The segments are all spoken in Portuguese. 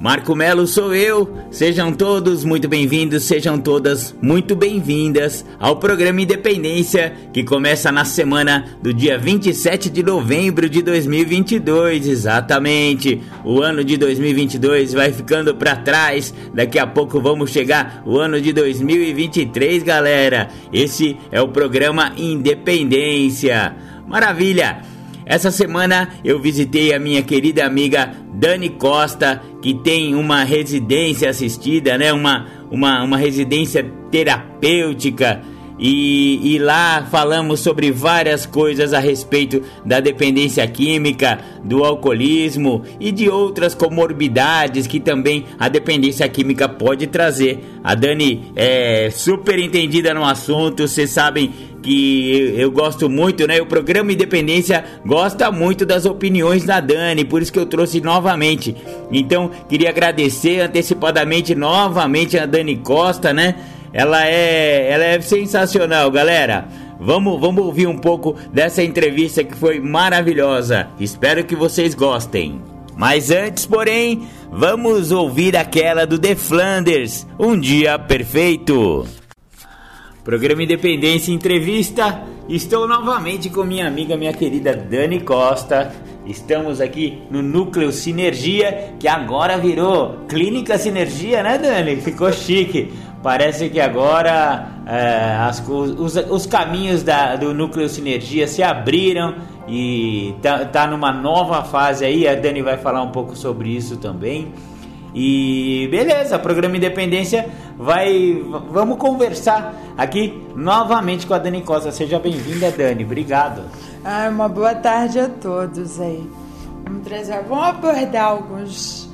Marco Melo sou eu. Sejam todos muito bem-vindos, sejam todas muito bem-vindas ao programa Independência, que começa na semana do dia 27 de novembro de 2022. Exatamente. O ano de 2022 vai ficando para trás. Daqui a pouco vamos chegar o ano de 2023, galera. Esse é o programa Independência. Maravilha! Essa semana eu visitei a minha querida amiga Dani Costa, que tem uma residência assistida, né? Uma, uma, uma residência terapêutica. E, e, lá falamos sobre várias coisas a respeito da dependência química, do alcoolismo e de outras comorbidades que também a dependência química pode trazer. A Dani é super entendida no assunto, vocês sabem que eu, gosto muito, né? O programa Independência gosta muito das opiniões da Dani, por isso que eu trouxe novamente. Então, queria agradecer antecipadamente novamente a Dani Costa, né? Ela é, ela é sensacional, galera. Vamos, vamos ouvir um pouco dessa entrevista que foi maravilhosa. Espero que vocês gostem. Mas antes, porém, vamos ouvir aquela do The Flanders, Um Dia Perfeito. Programa Independência Entrevista. Estou novamente com minha amiga, minha querida Dani Costa. Estamos aqui no Núcleo Sinergia, que agora virou Clínica Sinergia, né, Dani? Ficou chique. Parece que agora é, as, os, os, caminhos da, do Núcleo Sinergia se abriram e tá, tá numa nova fase aí. A Dani vai falar um pouco sobre isso também. E beleza, programa Independência vai. Vamos conversar aqui novamente com a Dani Costa. Seja bem-vinda, Dani. Obrigado. Ah, uma boa tarde a todos aí. Vamos trazer, vamos abordar alguns.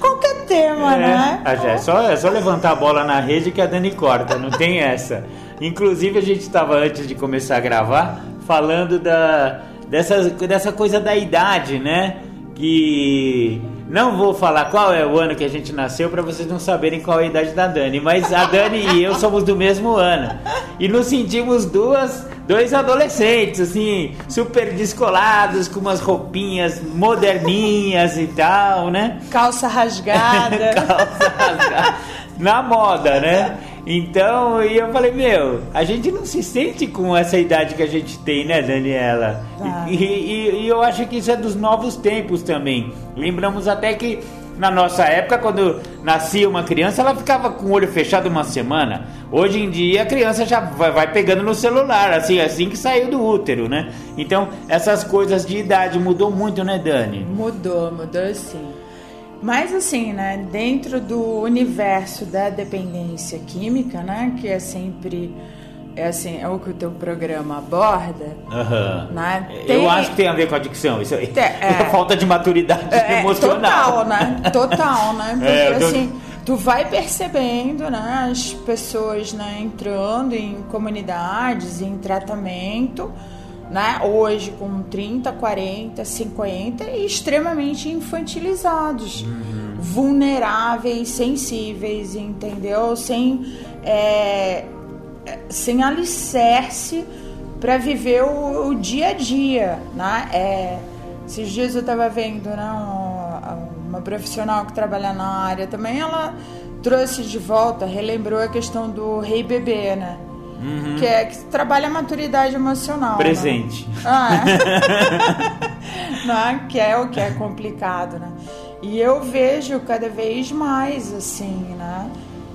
Qualquer tema, é, né? É só, é só levantar a bola na rede que a Dani corta, não tem essa. Inclusive, a gente estava antes de começar a gravar falando da, dessa, dessa coisa da idade, né? Que não vou falar qual é o ano que a gente nasceu para vocês não saberem qual é a idade da Dani, mas a Dani e eu somos do mesmo ano. E nos sentimos duas, dois adolescentes, assim, super descolados, com umas roupinhas moderninhas e tal, né? Calça rasgada. Calça rasgada. Na moda, né? Então, e eu falei, meu, a gente não se sente com essa idade que a gente tem, né, Daniela? Tá. E, e, e, eu acho que isso é dos novos tempos também. Lembramos até que na nossa época, quando nascia uma criança, ela ficava com o olho fechado uma semana. Hoje em dia a criança já vai, pegando no celular, assim, assim que saiu do útero, né? Então, essas coisas de idade mudou muito, né, Dani? Mudou, mudou sim. Mas assim, né, dentro do universo da dependência química, né, que é sempre é assim, é o que o teu programa aborda. Uhum. Né? Tem... Eu acho que tem a ver com a adicção, isso aí. É, é falta de maturidade é, emocional. Total, né? Total, né? Porque é, tô... assim, tu vai percebendo, né, as pessoas, né, entrando em comunidades, em tratamento né? Hoje com 30, 40, 50 e extremamente infantilizados, uhum. vulneráveis, sensíveis, entendeu? Sem, é, sem alicerce para viver o, o, dia a dia, né? É, esses dias eu estava vendo, né, uma, profissional que trabalha na área também, ela trouxe de volta, relembrou a questão do rei bebê, né? Uhum. Que, é, que trabalha a maturidade emocional. Né? Presente. Né? Ah, é. né? Que é o que é complicado, né? E eu vejo cada vez mais, assim, né?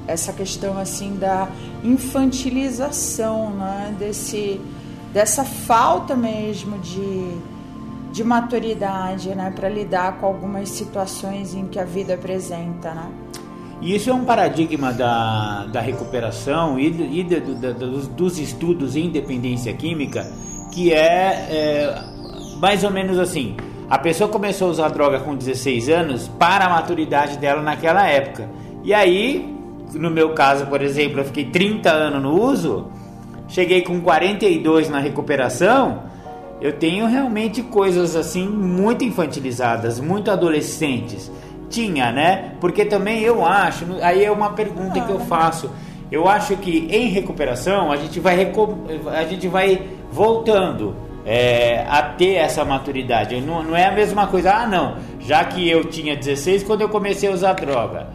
Essa questão, assim, da infantilização, né? Desse, dessa falta mesmo de, de maturidade, né, para lidar com algumas situações em que a vida apresenta, né? E isso é um paradigma da, da recuperação e, dos, dos, estudos em dependência química, que é, é, mais ou menos assim: a pessoa começou a usar droga com 16 anos para a maturidade dela naquela época. E aí, no meu caso, por exemplo, eu fiquei 30 anos no uso, cheguei com 42 na recuperação. Eu tenho realmente coisas assim muito infantilizadas, muito adolescentes tinha, né? Porque também eu acho, aí é uma pergunta que eu faço. Eu acho que em recuperação a gente vai, a gente vai voltando é, a ter essa maturidade. Não, não é a mesma coisa, ah não, já que eu tinha 16 quando eu comecei a usar droga.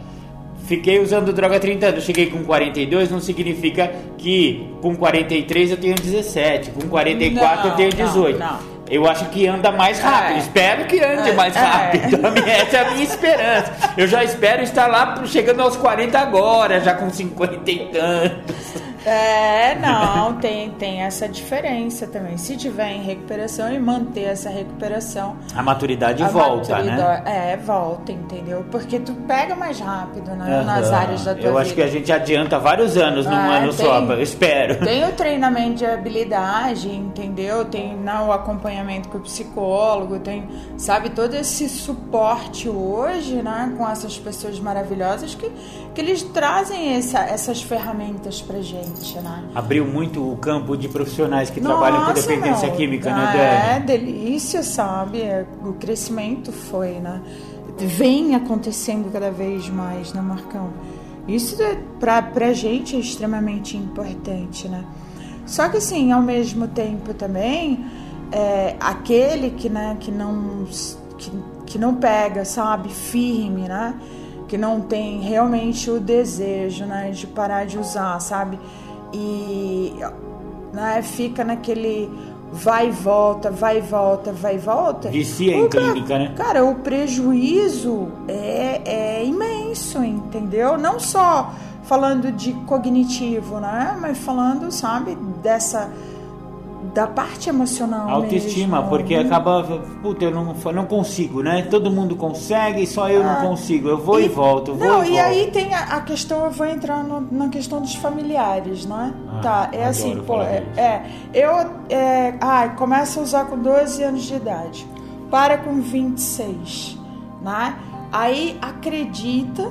Fiquei usando droga há 30 anos, cheguei com 42, não significa que com 43 eu tenho 17, com 44 não, eu tenho 18. Não, não. Eu acho que anda mais rápido. É. Espero que ande é. mais rápido. É. Essa é a minha esperança. Eu já espero estar lá chegando aos 40 agora, já com 50 e tantos. É, não, tem, tem essa diferença também. Se tiver em recuperação e manter essa recuperação. A maturidade a volta, né? maturidade, né? É, volta, entendeu? Porque tu pega mais rápido né, uhum. nas áreas da tua Eu vida. acho que a gente adianta vários anos num é, ano tem, só, eu espero. Tem o treinamento de habilidade, entendeu? Tem não, o acompanhamento com o psicólogo, tem, sabe, todo esse suporte hoje, né, com essas pessoas maravilhosas que, que eles trazem essa, essas ferramentas pra gente né? Abriu muito o campo de profissionais que Nossa, trabalham com dependência não. química, né, Dani? É, delícia, sabe? É, o crescimento foi, né? Vem acontecendo cada vez mais, né, Marcão? Isso é, pra, pra gente é extremamente importante, né? Só que assim, ao mesmo tempo também, é, aquele que, né, que não que, que não pega, sabe, firme, né? Que não tem realmente o desejo, né, de parar de usar, sabe? E né, fica naquele vai e volta, vai e volta, vai e volta. Vicia em clínica, né? Cara, o prejuízo é, é imenso, entendeu? Não só falando de cognitivo, né? Mas falando, sabe, dessa da parte emocional. Autoestima, mesmo. porque acaba, puta, eu não, não consigo, né? Todo mundo consegue, só eu ah, não consigo. Eu vou e, e volto, vou não, e, e aí tem a, a, questão, eu vou entrar no, na questão dos familiares, né? Ah, tá, é assim, pô, é, é, eu é, ah, começa a usar com 12 anos de idade, para com 26, né? Aí acredita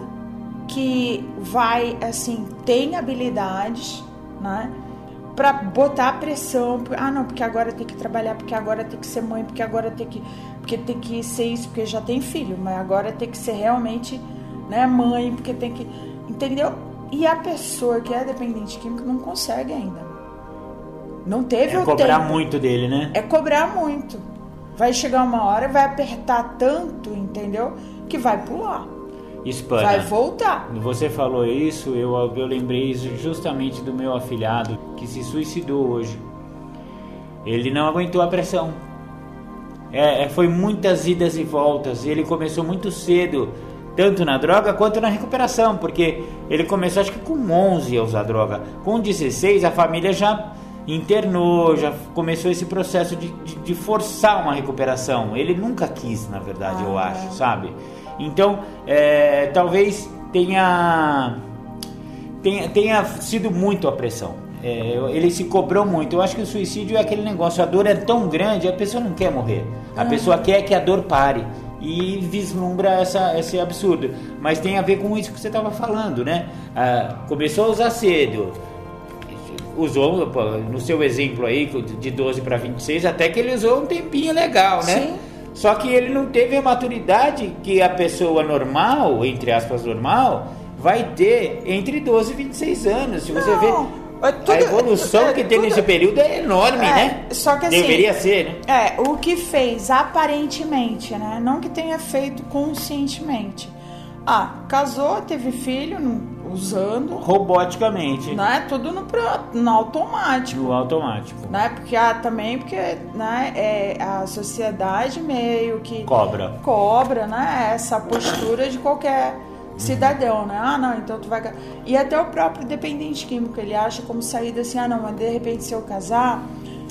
que vai, assim, tem habilidades, né? Para botar pressão, ah não, porque agora tem que trabalhar, porque agora tem que ser mãe, porque agora tem que, porque tem que ser isso, porque já tem filho, mas agora tem que ser realmente, né, mãe, porque tem que, entendeu? E a pessoa que é dependente químico não consegue ainda. Não teve é o cobrar tempo. muito dele, né? É cobrar muito. Vai chegar uma hora, vai apertar tanto, entendeu? Que vai pular. Espana. Vai voltar. Você falou isso, eu, eu lembrei justamente do meu afilhado que se suicidou hoje. Ele não aguentou a pressão. É, é, foi muitas idas e voltas. Ele começou muito cedo, tanto na droga quanto na recuperação, porque ele começou acho que com 11 a usar droga. Com 16 a família já internou, já começou esse processo de, de, de forçar uma recuperação. Ele nunca quis, na verdade, ah, eu acho, é. sabe? Então, é, talvez tenha, tenha, tenha sido muito a pressão. É, ele se cobrou muito. Eu acho que o suicídio é aquele negócio, a dor é tão grande, a pessoa não quer morrer. A uhum. pessoa quer que a dor pare e vislumbra essa, esse absurdo. Mas tem a ver com isso que você estava falando, né? Ah, começou a usar cedo, usou, no seu exemplo aí, de 12 para 26, até que ele usou um tempinho legal, né? Sim. Só que ele não teve a maturidade que a pessoa normal, entre aspas, normal, vai ter entre 12 e 26 anos. Se você não. vê. Tudo, a evolução é, que tudo, nesse período é enorme, é, né? Só que assim, Deveria ser, né? É, o que fez aparentemente, né? Não que tenha feito conscientemente. Ah, casou, teve filho, usando. Roboticamente. Né? Tudo no, no automático. No automático. Né? Porque ah, também porque né, é, a sociedade meio que. Cobra. Cobra, né? Essa postura de qualquer cidadão, né? Ah, não, então tu vai. E até o próprio dependente químico, ele acha como saída assim, ah, não, mas de repente se eu casar,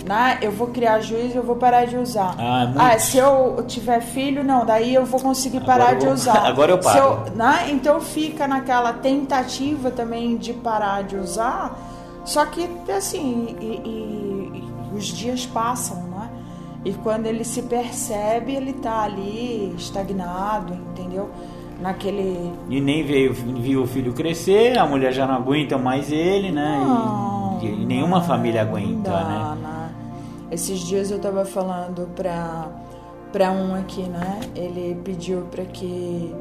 né? Eu vou criar juízo, eu vou parar de usar. Ah, é ah, se eu tiver filho, não, daí eu vou conseguir parar de usar. Agora eu paro. Eu, né? Então fica naquela tentativa também de parar de usar. Só que assim, e, e, e os dias passam, né? E quando ele se percebe, ele tá ali estagnado, entendeu? Naquele. E nem veio, viu o filho crescer, a mulher já não aguenta mais ele, né? Não, e, e nenhuma não, família aguenta, dá, né? Não. Esses dias eu tava falando pra, pra um aqui, né? Ele pediu para que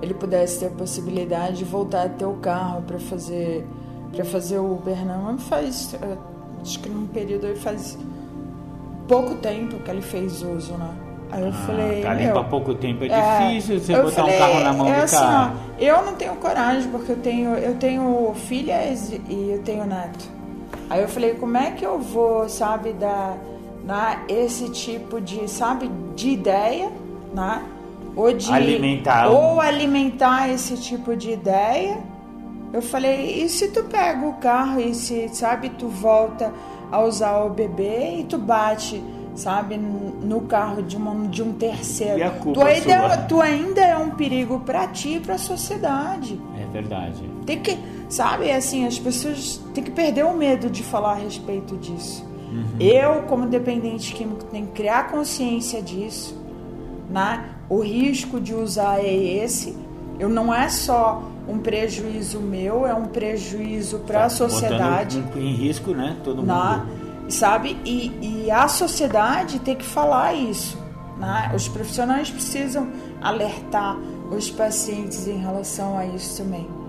ele pudesse ter a possibilidade de voltar a ter o carro para fazer para fazer o Uber, não. Mas faz, acho que num período aí faz pouco tempo que ele fez uso, né? Aí eu ah, falei. Tá limpo há pouco tempo, é, é difícil você botar falei, um carro na mão é do assim, cara. Ó, eu não tenho coragem, porque eu tenho, eu tenho filhas e eu tenho neto. Aí eu falei, como é que eu vou, sabe, dar né, esse tipo de, sabe, de ideia, né? Ou de alimentar ou alimentar esse tipo de ideia. Eu falei, e se tu pega o carro e se, sabe, tu volta a usar o bebê e tu bate, sabe, no carro de, uma, de um terceiro. E a culpa tu, ainda, é, tu ainda é um perigo para ti e para a sociedade. É verdade. Tem que Sabe, assim, as pessoas têm que perder o medo de falar a respeito disso. Uhum. Eu, como dependente químico, tenho que criar consciência disso. Né? O risco de usar é esse. Eu não é só um prejuízo meu, é um prejuízo para a tá sociedade. Em, em risco, né? Todo né? mundo. Sabe? E, e a sociedade tem que falar isso. Né? Os profissionais precisam alertar os pacientes em relação a isso também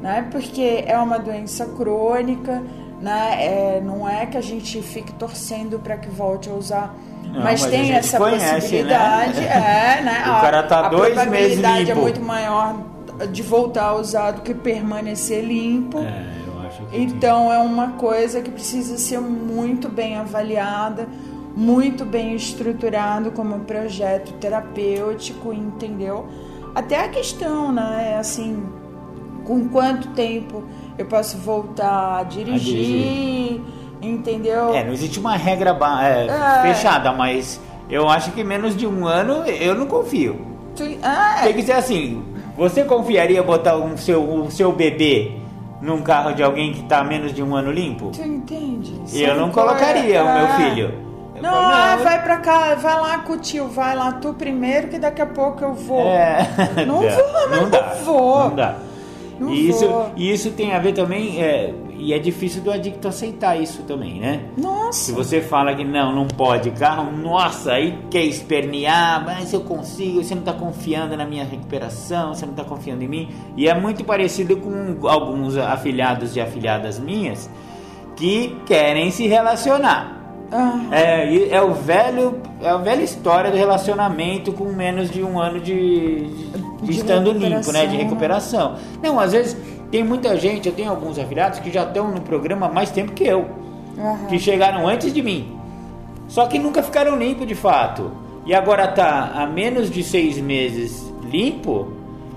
né? Porque é uma doença crônica, né? É, não é que a gente fique torcendo para que volte a usar. Não, mas, mas, tem essa conhece, né? possibilidade, né? é, né? O a, cara tá dois meses limpo. A probabilidade é muito maior de voltar a usar do que permanecer limpo. É, eu acho que então é uma coisa que precisa ser muito bem avaliada, muito bem estruturado como projeto terapêutico, entendeu? Até a questão, né? Assim, com quanto tempo eu posso voltar a dirigir, a dirigir. entendeu? É, não existe uma regra é, é. fechada, mas eu acho que menos de um ano eu não confio. Tu, é. Tem que ser assim. Você confiaria botar um seu, o seu bebê num carro de alguém que está menos de um ano limpo? Tu entende? eu não colocaria o meu é. filho. Não, não, ah, vai pra cá, vai lá com o tio, vai lá tu primeiro que daqui a pouco eu vou. É. Não vou, mas não, não vou. Não dá e isso, e isso tem a ver também, é, e é difícil do adicto aceitar isso também, né? Nossa! Se você fala que não, não pode carro, nossa, aí quer espernear, mas eu consigo, você não está confiando na minha recuperação, você não está confiando em mim. E é muito parecido com alguns afiliados e afiliadas minhas que querem se relacionar. Ah. É, é o velho, é a velha história do relacionamento com menos de um ano de, de, de estando limpo, né? De recuperação. Não, às vezes tem muita gente, eu tenho alguns afiliados que já estão no programa há mais tempo que eu, uhum. que chegaram antes de mim, só que nunca ficaram limpo de fato. E agora tá há menos de seis meses limpo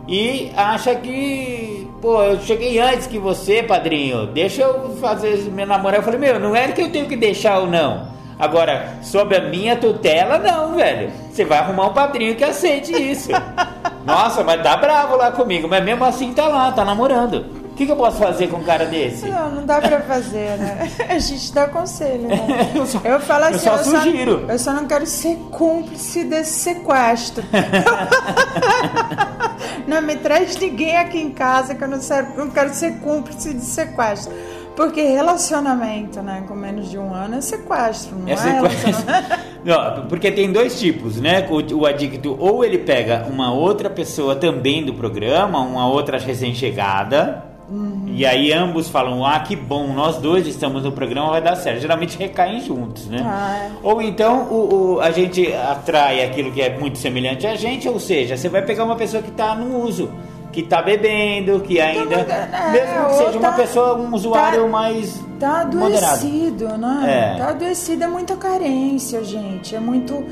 e acha que, pô, eu cheguei antes que você, padrinho, deixa eu fazer meu namorado. Eu falei, meu, não é que eu tenho que deixar ou não. Agora, sob a minha tutela, não, velho. Você vai arrumar um padrinho que aceite isso. Nossa, mas dá bravo lá comigo, mas mesmo assim tá lá, tá namorando. O que, que, eu posso fazer com um cara desse? Não, não dá pra fazer, né? A gente dá conselho, né? eu, só, eu falo assim, eu só eu sugiro. Só, eu só não quero ser cúmplice desse sequestro. não me traz ninguém aqui em casa que eu não, não quero ser cúmplice de sequestro. Porque relacionamento, né, com menos de um ano é sequestro, não é, é sequestro. não, porque tem dois tipos, né? O, o adicto ou ele pega uma outra pessoa também do programa, uma outra recém-chegada, Uhum. E aí ambos falam, ah, que bom, nós dois estamos no programa, vai dar certo. Geralmente recaem juntos, né? Ah. Ou então o, o, a gente atrai aquilo que é muito semelhante a gente, ou seja, você vai pegar uma pessoa que está no uso, que está bebendo, que ainda. É, mesmo que seja tá, uma pessoa, um usuário tá, mais. Tá adoecido, moderado. né? É. Tá adoecido, é muita carência, gente. É muito.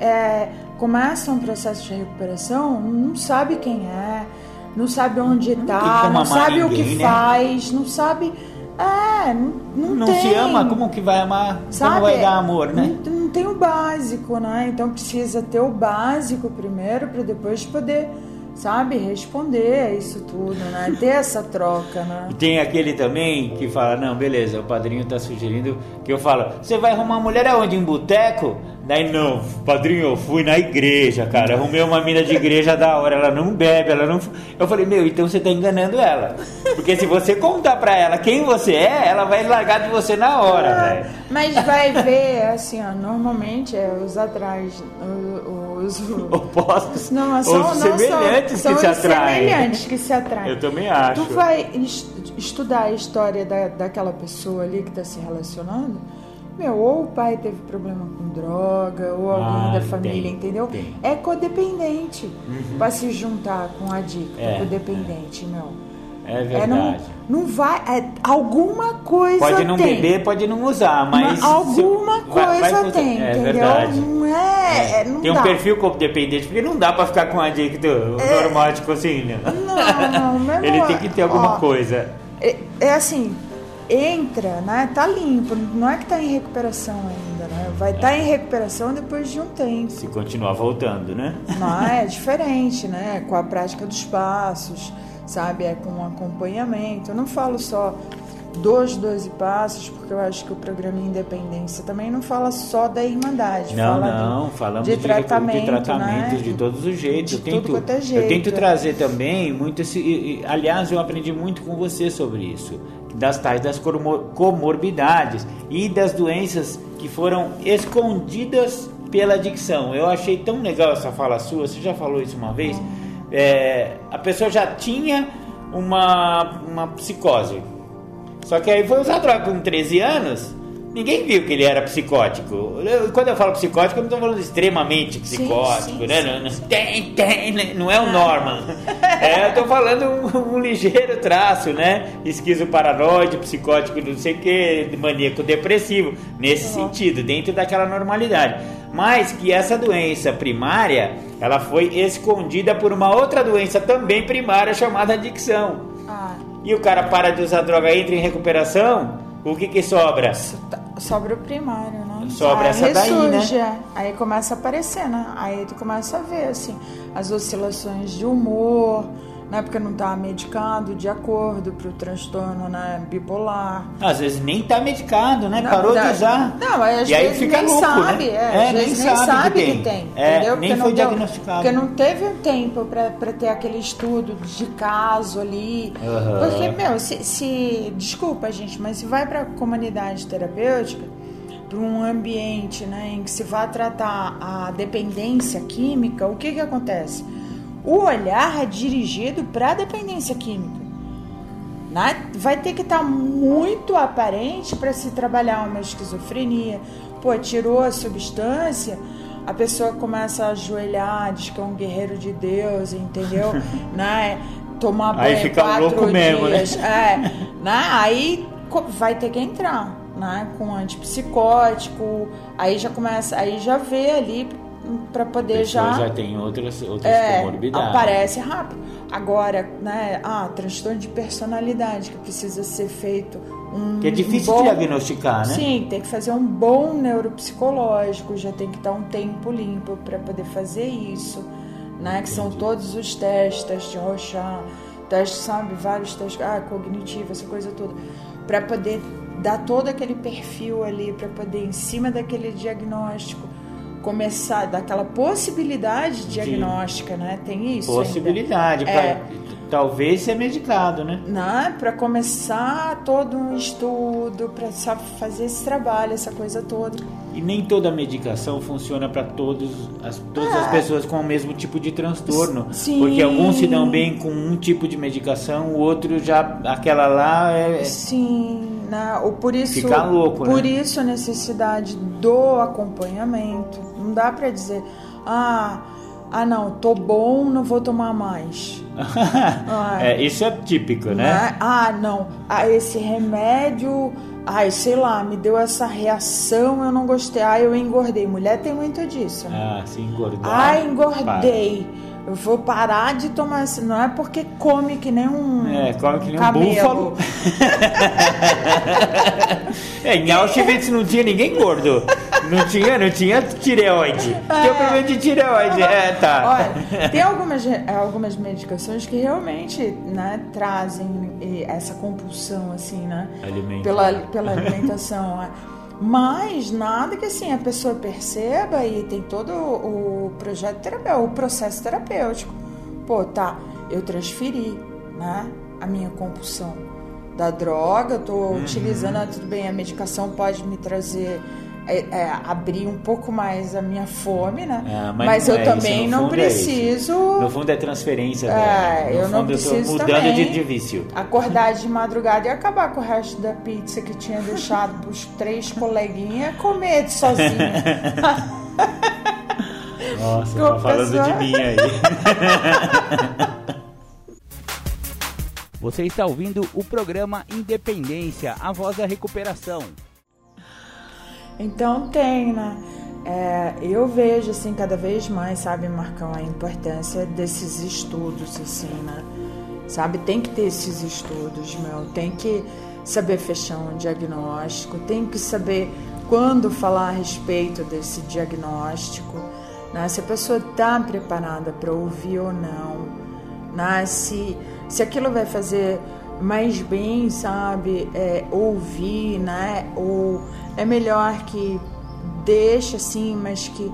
É, começa um processo de recuperação, não sabe quem é não sabe onde está, não sabe ninguém, o que né? faz, não sabe É, não, não, não tem. se ama, como que vai amar? Sabe? Como vai dar amor, né? Não, não tem o básico, né? Então precisa ter o básico primeiro para depois poder sabe, responder a isso tudo, né? Ter essa troca, né? E tem aquele também que fala, não, beleza, o padrinho tá sugerindo que eu falo, você vai arrumar mulher aonde? Em boteco? Daí não, padrinho, eu fui na igreja, cara. Arrumei uma mina de igreja da hora, ela não bebe, ela não. Eu falei, meu, então você tá enganando ela. Porque se você contar pra ela quem você é, ela vai largar de você na hora, ah, velho. Mas vai ver, assim, ó, normalmente é os atrás, os, os opostos. Não, são, os semelhantes são, que são se atraem. semelhantes que se atraem. Eu também acho. Tu vai estudar a história da, daquela pessoa ali que tá se relacionando meu, ou o pai teve problema com droga, ou alguém ah, da família, tem, entendeu? Tem. É codependente uhum. para se juntar com a dica, é, codependente, é. meu. É verdade. É, não, não vai. É, alguma coisa Pode não tem. beber, pode não usar, mas. alguma coisa vai, vai tem, é, entendeu? Verdade. Não é. é. Não tem dá. um perfil codependente, porque não dá pra ficar com um adicto é, normal, assim, né? Não, não, Ele tem que ter alguma ó, coisa. É, é assim, entra, né? Tá limpo, não é que tá em recuperação ainda, né? Vai estar tá em recuperação depois de um tempo. Se continuar voltando, né? Não, é diferente, né? Com a prática dos passos, sabe? É com acompanhamento. Eu não falo só dos 12 passos, porque eu acho que o programa Independência também não fala só da Irmandade. Não, fala não, falamos de, de tratamento, de tratamentos né? de todos os jeitos. De eu, tento, é jeito. eu tento trazer também muito esse. Aliás, eu aprendi muito com você sobre isso das tais das comorbidades e das doenças que foram escondidas pela adicção. Eu achei tão legal essa fala sua, você já falou isso uma vez. É, a pessoa já tinha uma, uma psicose, só que aí foi usar droga com 13 anos ninguém viu que ele era psicótico. quando eu falo psicótico, eu não estou falando extremamente psicótico, sim, sim, né? Não, não, tem, tem, né? não é o Norman. é, eu estou falando um, um, ligeiro traço, né? Esquizo paranoide, psicótico, não sei o que, maníaco depressivo, nesse uhum. sentido, dentro daquela normalidade. Mas que essa doença primária, ela foi escondida por uma outra doença também primária chamada adicção. Ah. E o cara para de usar droga, entra em recuperação, o que que sobra? Sobra o primário, né? Sobra aí essa daí, né? Aí começa a aparecer, né? Aí tu começa a ver, assim, as oscilações de humor, né? Porque não está medicado de acordo para o transtorno né? bipolar. Às vezes nem está medicado, né? Não, Parou de usar. Não, aí às e vezes aí fica nem louco, sabe, né? é, é, nem, sabe, sabe que, tem. Que tem é, entendeu? Nem porque foi não diagnosticado. Porque não teve um tempo para ter aquele estudo de caso ali. Uhum. Porque, meu, se, se. Desculpa, gente, mas se vai para a comunidade terapêutica para um ambiente né, em que se vai tratar a dependência química, o que, que acontece? o olhar é dirigido para a dependência química. Né? Vai ter que estar tá muito aparente para se trabalhar uma esquizofrenia. Pô, tirou a substância, a pessoa começa a ajoelhar, diz que é um guerreiro de Deus, entendeu? né? Tomar banho Aí fica quatro louco dias. mesmo, né? É, né? Aí vai ter que entrar, né? Com antipsicótico, aí já começa, aí já vê ali para poder já já tem outras outras é, comorbidades. Aparece rápido. Agora, né, ah, transtorno de personalidade que precisa ser feito um que é difícil bom, diagnosticar, né? Sim, tem que fazer um bom neuropsicológico, já tem que estar um tempo limpo para poder fazer isso, né? Que são todos os testes, teste de Rochat, teste, sabe, vários testes, ah, cognitivo, essa coisa toda, para poder dar todo aquele perfil ali, para poder em cima daquele diagnóstico começar daquela possibilidade diagnóstica, né? Tem isso. Possibilidade para é, talvez ser medicado, né? Não, para começar todo um estudo, para fazer esse trabalho, essa coisa toda. E nem toda medicação funciona para todos as todas as é. pessoas com o mesmo tipo de transtorno, Sim. porque alguns se dão bem com um tipo de medicação, o outro já aquela lá é Sim. Né? Ou por isso, Fica louco, por né? isso a necessidade do acompanhamento. Não dá para dizer, ah, ah não, tô bom, não vou tomar mais. ah, é, isso é típico, né? né? Ah, não, ah, esse remédio Ai, sei lá, me deu essa reação, eu não gostei. Ai, eu engordei. Mulher tem muito disso. Né? Ah, se engordar. Ai, engordei. Para. Eu vou parar de tomar esse. Não é porque come que nem um. É, come que nem um búfalo. é, em Auschwitz não tinha ninguém gordo. Não tinha, não tinha tireoide. É. Tinha problema de tireoide. É, tá. Olha, tem algumas, algumas medicações que realmente né, trazem essa compulsão, assim, né? Alimento. Pela, pela alimentação. Mas nada que assim a pessoa perceba e tem todo o projeto terapêutico, o processo terapêutico. Pô, tá, eu transferi, né, a minha compulsão da droga, tô uhum. utilizando, ah, tudo bem, a medicação pode me trazer é, é, abrir um pouco mais a minha fome, né? É, mas, mas eu é também isso, não é preciso. no fundo é transferência. É, eu não preciso eu mudando de, de vício. Acordar de madrugada e acabar com o resto da pizza que tinha deixado para os três coleguinhas comer sozinha. Nossa, tá falando pessoa... de mim aí. Você está ouvindo o programa Independência, a voz da recuperação. Então tem, né? É, eu vejo assim cada vez mais, sabe, Marcão, a importância desses estudos, assim, né? Sabe, tem que ter esses estudos, meu, tem que saber fechar um diagnóstico, tem que saber quando falar a respeito desse diagnóstico, né? se a pessoa está preparada para ouvir ou não, né? se, se aquilo vai fazer mais bem, sabe, é, ouvir, né? Ou é melhor que deixe assim, mas que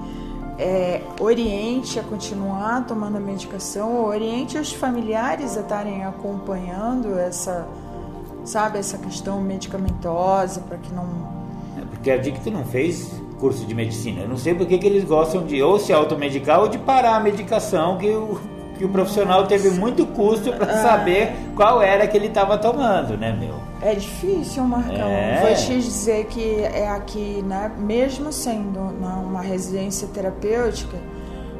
é, oriente a continuar tomando a medicação, oriente os familiares a estarem acompanhando essa, sabe, essa questão medicamentosa para que não. É porque a Dicto não fez curso de medicina. Eu não sei porque que eles gostam de ou se automedicar ou de parar a medicação que o que o profissional teve muito custo para ah. saber qual era que ele estava tomando, né, meu? É difícil, Marcão. É. Vou te dizer que é aqui, né, mesmo sendo né, uma residência terapêutica,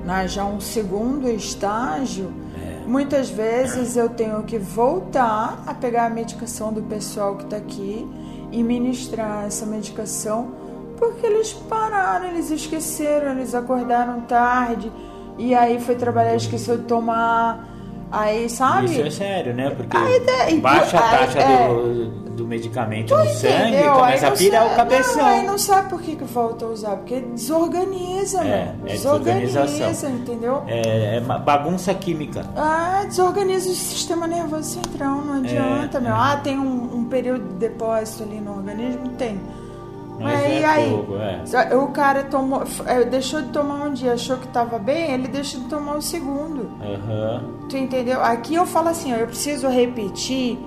né, já um segundo estágio, é. muitas vezes eu tenho que voltar a pegar a medicação do pessoal que está aqui e ministrar essa medicação porque eles pararam, eles esqueceram, eles acordaram tarde e aí foi trabalhar, esqueceu de tomar. Aí, sabe? Isso é sério, né? Porque aí, baixa a taxa é, do, do medicamento no sangue, começa a pirar o cabeção. Não, aí não sabe por que, que volta a usar, porque desorganiza, é, É desorganiza, entendeu? É, é bagunça química. Ah, desorganiza o sistema nervoso central, não adianta, é, meu. É. Ah, tem um, um período de depósito ali no organismo? Tem. Mas é, é aí, pouco, é. o cara tomou, é, deixou de tomar um dia, achou que estava bem, ele deixou de tomar o segundo. Uhum. Tu entendeu? Aqui eu falo assim, ó, eu preciso repetir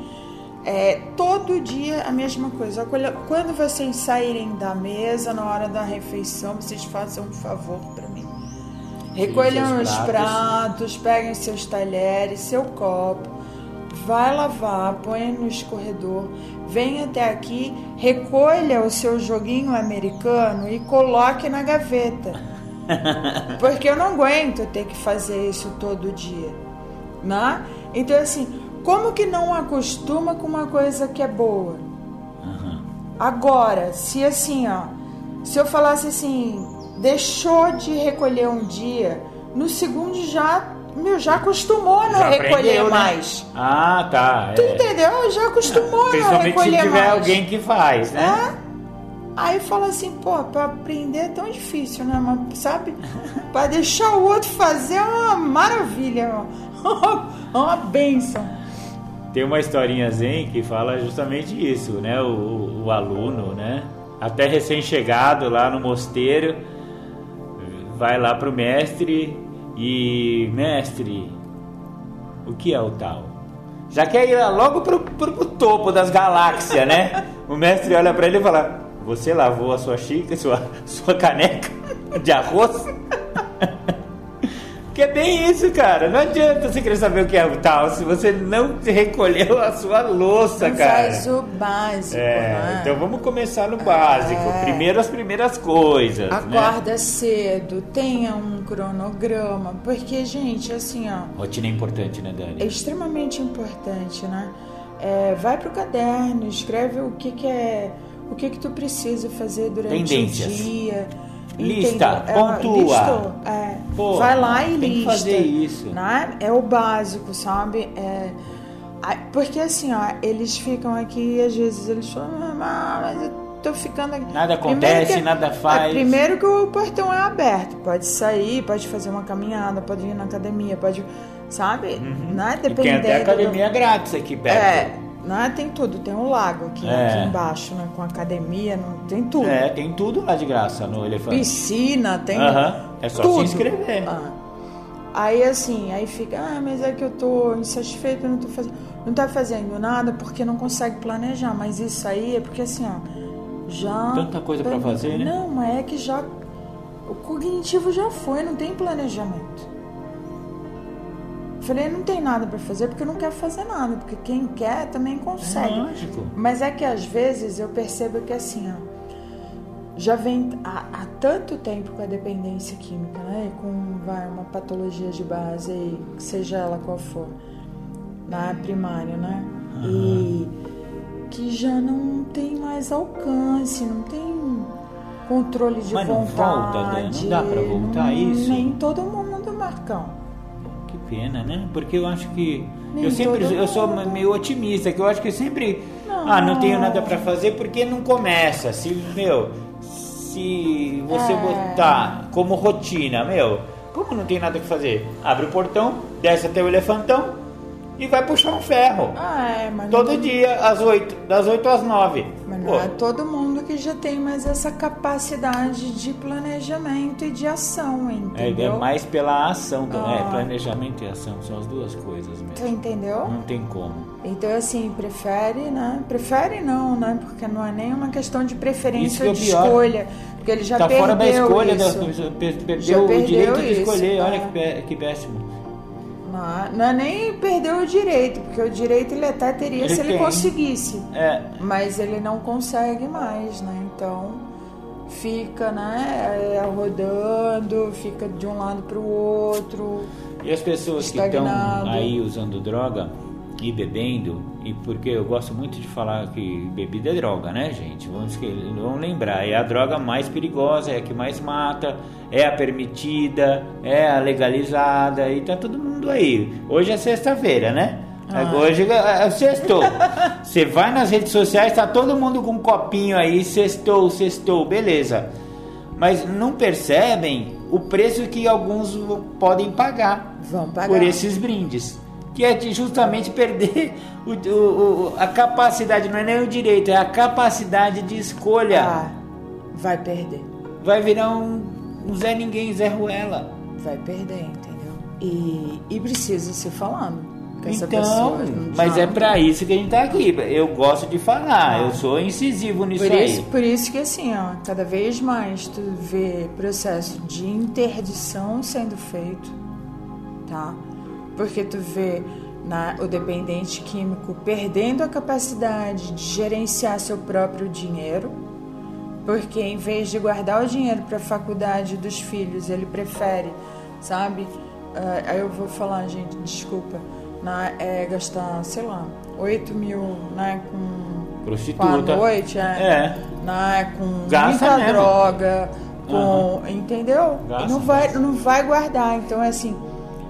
é, todo dia a mesma coisa. Quando vocês saírem da mesa na hora da refeição, vocês façam um favor para mim. Recolham os pratos. pratos, peguem seus talheres, seu copo, vai lavar, põe no escorredor Venha até aqui, recolha o seu joguinho americano e coloque na gaveta. Porque eu não aguento ter que fazer isso todo dia, né? Então assim, como que não acostuma com uma coisa que é boa? Uhum. Agora, se assim, ó, se eu falasse assim, deixou de recolher um dia, no segundo já meu, já acostumou a não já recolher né? mais. Ah, tá. Tu é. entendeu? Já acostumou a não recolher mais. se tiver alguém que faz, né? É? Aí fala assim, pô, pra aprender é tão difícil, né? Mas, sabe? pra deixar o outro fazer é uma maravilha, uma benção. Tem uma historinha zen que fala justamente isso, né? O, o aluno, né? Até recém-chegado lá no mosteiro, vai lá pro mestre e, mestre, o que é o tal? Já quer ir logo pro, pro, pro topo das galáxias, né? o mestre olha para ele e fala: Você lavou a sua xícara, sua, sua caneca de arroz? Que é bem isso, cara. Não adianta você querer saber o que é o tal se você não recolheu a sua louça, não cara. Faz o básico, é, né? Então vamos começar no básico. É. Primeiro as primeiras coisas. Né? Acorda né? cedo, tenha um cronograma, porque, gente, assim, ó. Rotina é importante, né, Dani? É extremamente importante, né? É, vai pro caderno, escreve o que, que é o que que tu precisa fazer durante Tendências. o dia. Lista, entendeu? pontua. listou, é. Pô, Vai lá e tem que lista. fazer isso. Né? É o básico, sabe? É, porque assim, ó, eles ficam aqui e às vezes eles falam, ah, mas eu tô ficando aqui. Nada acontece, que- nada faz. é, primeiro que o portão é aberto, pode sair, pode fazer uma caminhada, pode ir na academia, pode, sabe? Né? E tem Dependendo até do- academia grátis aqui perto. é, né? tem tudo, tem um lago aqui, É. aqui embaixo, né? Com academia, não, tem tudo. É, tem tudo lá de graça no elefante. Piscina, tem Aham, é só tudo. se inscrever. Ah. Aí assim, aí fica, ah, mas é que eu tô insatisfeito, eu não tô fazendo, não tá fazendo nada porque não consegue planejar, mas isso aí é porque assim, ó, já Tanta coisa pra fazer, né? Não, mas é que já o cognitivo já foi, não tem planejamento. Falei, não tem nada pra fazer porque eu não quero fazer nada, porque quem quer também consegue. Lógico. Mas é que às vezes eu percebo que assim, ó, já vem há, há tanto tempo com a dependência química, né? Com vai, uma patologia de base, seja ela qual for, na primária, né? E que já não tem mais alcance, não tem controle de Mas não vontade. volta, né? Não dá pra voltar não- isso? Nem todo mundo, Marcão. Pena, né? Porque eu acho que. Nem eu sempre. Eu sou meio otimista, que eu acho que sempre. Não. Ah, não tenho nada pra fazer porque não começa. Se, meu. Se você É. botar como rotina, meu. Como não tem nada que fazer? Abre o portão, desce até o elefantão e vai puxar um ferro. Ah, é, mas Todo não, dia, às 8, das 8 às 9. mas Pô, não é todo mundo que já tem mais essa capacidade de planejamento e de ação, é, entendeu? é mais pela ação, é, Ah. planejamento e ação, são as duas coisas Tu mesmo. entendeu? Não tem como. Então, assim, prefere, né? Prefere não, né? Porque não é nem uma questão de preferência é o de pior. escolha. Porque ele já tá perdeu fora da escolha, da, isso. per- perdeu Já o perdeu direito de isso, escolher. Olha é. que, que péssimo. Não, não é nem perdeu o direito, porque o direito ele até teria Ele se ele tem. conseguisse. É, Mas ele não consegue mais, né? Então fica, né, é, rodando, fica de um lado para o outro. e as pessoas que estão Estagnado. aí usando droga e bebendo, e porque eu gosto muito de falar que bebida é droga, né, gente? Vamos, que- vamos lembrar, é a droga mais perigosa, é a que mais mata, é a permitida, é a legalizada, e tá todo mundo aí. Hoje é sexta-feira, né? Ah. Hoje é é sextou. Você vai nas redes sociais, tá todo mundo com um copinho aí, sextou, sextou, beleza. Mas não percebem o preço que alguns podem pagar Vão pagar. por esses brindes. Que é de justamente perder o- o- o- a capacidade, não é nem o direito, é a capacidade de escolha. Ah, vai perder. Vai virar um, um Zé Ninguém, Zé Ruela. Vai perder, entendeu? E, e precisa se falando. com essa Então, pessoa, mas é pra isso que a gente tá aqui. Eu gosto de falar, eu sou incisivo nisso Por isso, aí. por isso que assim, ó, cada vez mais tu vê processo de interdição sendo feito, tá? Porque tu vê na, o dependente químico perdendo a capacidade de gerenciar seu próprio dinheiro, porque em vez de guardar o dinheiro para a faculdade dos filhos, ele prefere, sabe? Ah, aí eu vou falar, gente, desculpa, na, é, gastar, sei lá, 8 mil né, com, com a Prostituta. noite, é, É. né, com Gasta muita mesmo. droga, com, entendeu? Gasta não vai, não vai guardar. Então é assim,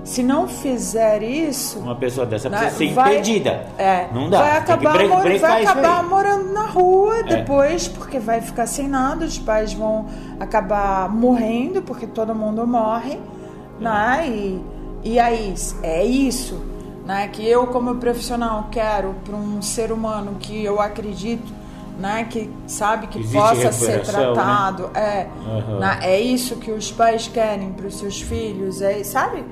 se não fizer isso, Uma pessoa dessa né, precisa ser vai- impedida. É, Não dá. Vai acabar, mor- vai acabar morando na rua É. depois, porque vai ficar sem nada, os pais vão acabar morrendo, porque todo mundo morre, né? E, e aí, é isso, né? Que eu, como profissional, quero para um ser humano que eu acredito, né? Que sabe que Existe possa ser né? tratado, é, né? é isso que os pais querem para os seus filhos, é, sabe?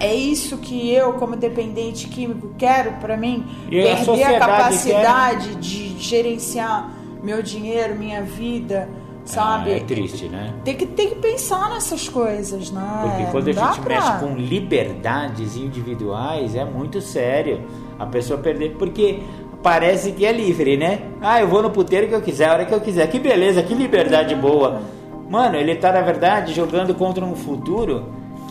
É isso que eu, como dependente químico, quero para mim. E a perder a sociedade capacidade de gerenciar meu dinheiro, minha vida, sabe? Ah, é triste, né? Tem que, tem que pensar nessas coisas, né? Porque quando a Não dá gente pra- mexe com liberdades individuais, é muito sério a pessoa perder. Porque parece que é livre, né? Ah, eu vou no puteiro que eu quiser, a hora que eu quiser. Que beleza, que liberdade boa. Mano, ele tá, na verdade, jogando contra um futuro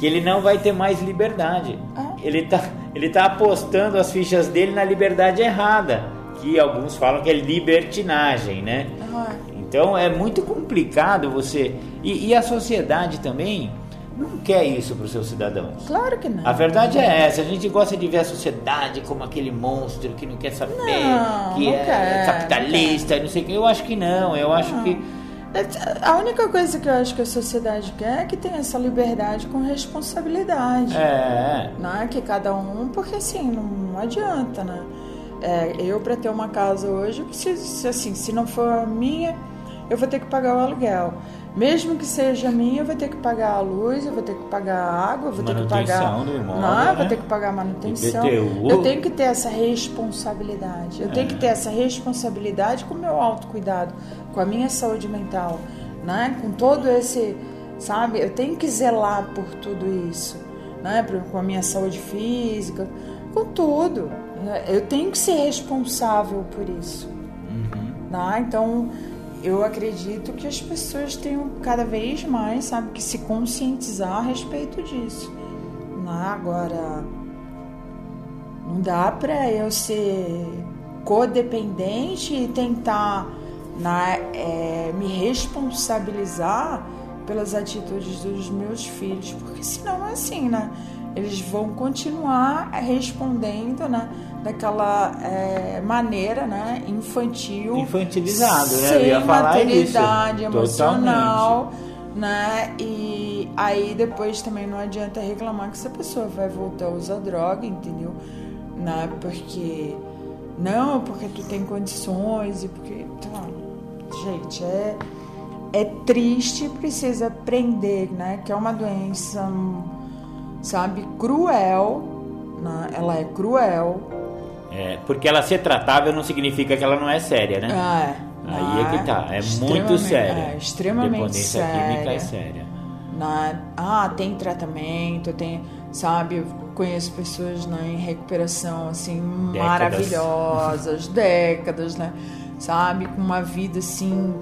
que ele não vai ter mais liberdade. É. Ele, tá, ele tá apostando as fichas dele na liberdade errada. que alguns falam que é libertinagem, né? Uhum. Então é muito complicado você. E, e a sociedade também não quer isso para os seus cidadãos. Claro que não. A verdade é essa. A gente gosta de ver a sociedade como aquele monstro que não quer saber, não, que não é quer, capitalista, não, não sei o que. Eu acho que não. Eu acho que a única coisa que eu acho que a sociedade quer é que tenha essa liberdade com responsabilidade. É. Né? Que cada um, porque assim, não adianta, né? É, eu, para ter uma casa hoje, preciso, assim, se não for minha, eu vou ter que pagar o aluguel. Mesmo que seja minha, eu vou ter que pagar a luz, eu vou ter que pagar a água, eu vou ter que pagar. Do imóvel, não, né? eu vou ter que pagar a manutenção. IPTU. Eu tenho que ter essa responsabilidade. Eu é. tenho que ter essa responsabilidade com o meu autocuidado, com a minha saúde mental, né? Com todo esse, sabe? Eu tenho que zelar por tudo isso, né? Com a minha saúde física, com tudo. Eu tenho que ser responsável por isso. Uhum. Né? Então, eu acredito que as pessoas tenham cada vez mais, sabe, que se conscientizar a respeito disso. Né? Agora, não dá para eu ser codependente e tentar né, é, me responsabilizar pelas atitudes dos meus filhos, porque senão é assim, né? Eles vão continuar respondendo, né? Daquela é, maneira né, infantil. Infantilizado, né? Sem Eu ia falar maturidade isso. emocional. Né? E aí depois também não adianta reclamar que essa pessoa vai voltar a usar droga, entendeu? Né? Porque. Não, porque tu tem condições e porque. Tá, gente, é, é triste, precisa aprender, né? Que é uma doença, sabe, cruel. Né? Ela é cruel, é, porque ela ser tratável não significa que ela não é séria, né? Ah, é. Aí é que tá, é muito séria. É, extremamente Dependência séria. química é séria. Na, ah, tem tratamento, tem, sabe, eu conheço pessoas né, em recuperação assim décadas. maravilhosas, décadas, né? Sabe, com uma vida assim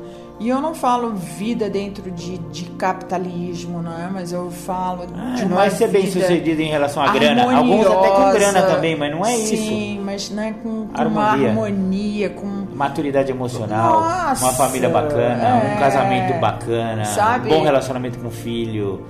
e eu não falo vida dentro de, de capitalismo, não é? Mas eu falo ah, de não é ser bem sucedido em relação à grana. Alguns até com grana também, mas não é sim, isso. Sim, mas né, com, com harmonia. uma harmonia, com maturidade emocional, Nossa, uma família bacana, é, um casamento bacana, sabe? um bom relacionamento com o filho.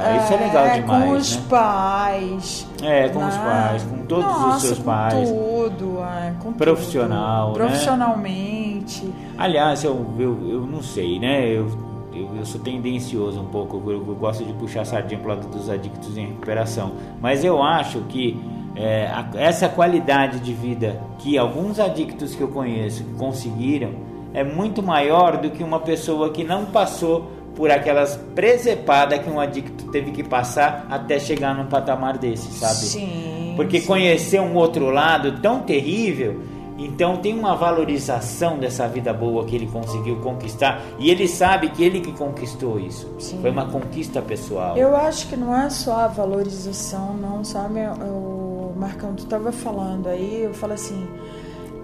É, isso é legal demais. Com os né? pais. É, com né? os pais, com todos Nossa, os seus com pais. Tudo, é, com Profissional, tudo. né? Profissionalmente. Aliás, eu, eu, eu não sei, né? Eu, eu, eu sou tendencioso um pouco, eu, eu, gosto de puxar a sardinha pro lado dos adictos em recuperação. Mas eu acho que é, a, essa qualidade de vida que alguns adictos que eu conheço conseguiram é muito maior do que uma pessoa que não passou por aquelas presepadas que um adicto teve que passar até chegar num patamar desse, sabe? Sim. Porque sim. conhecer um outro lado tão terrível, então tem uma valorização dessa vida boa que ele conseguiu conquistar e ele sabe que ele que conquistou isso. Sim. Foi uma conquista pessoal. Eu acho que não é só a valorização, não, sabe? O Marcão, tu estava falando aí, eu falo assim,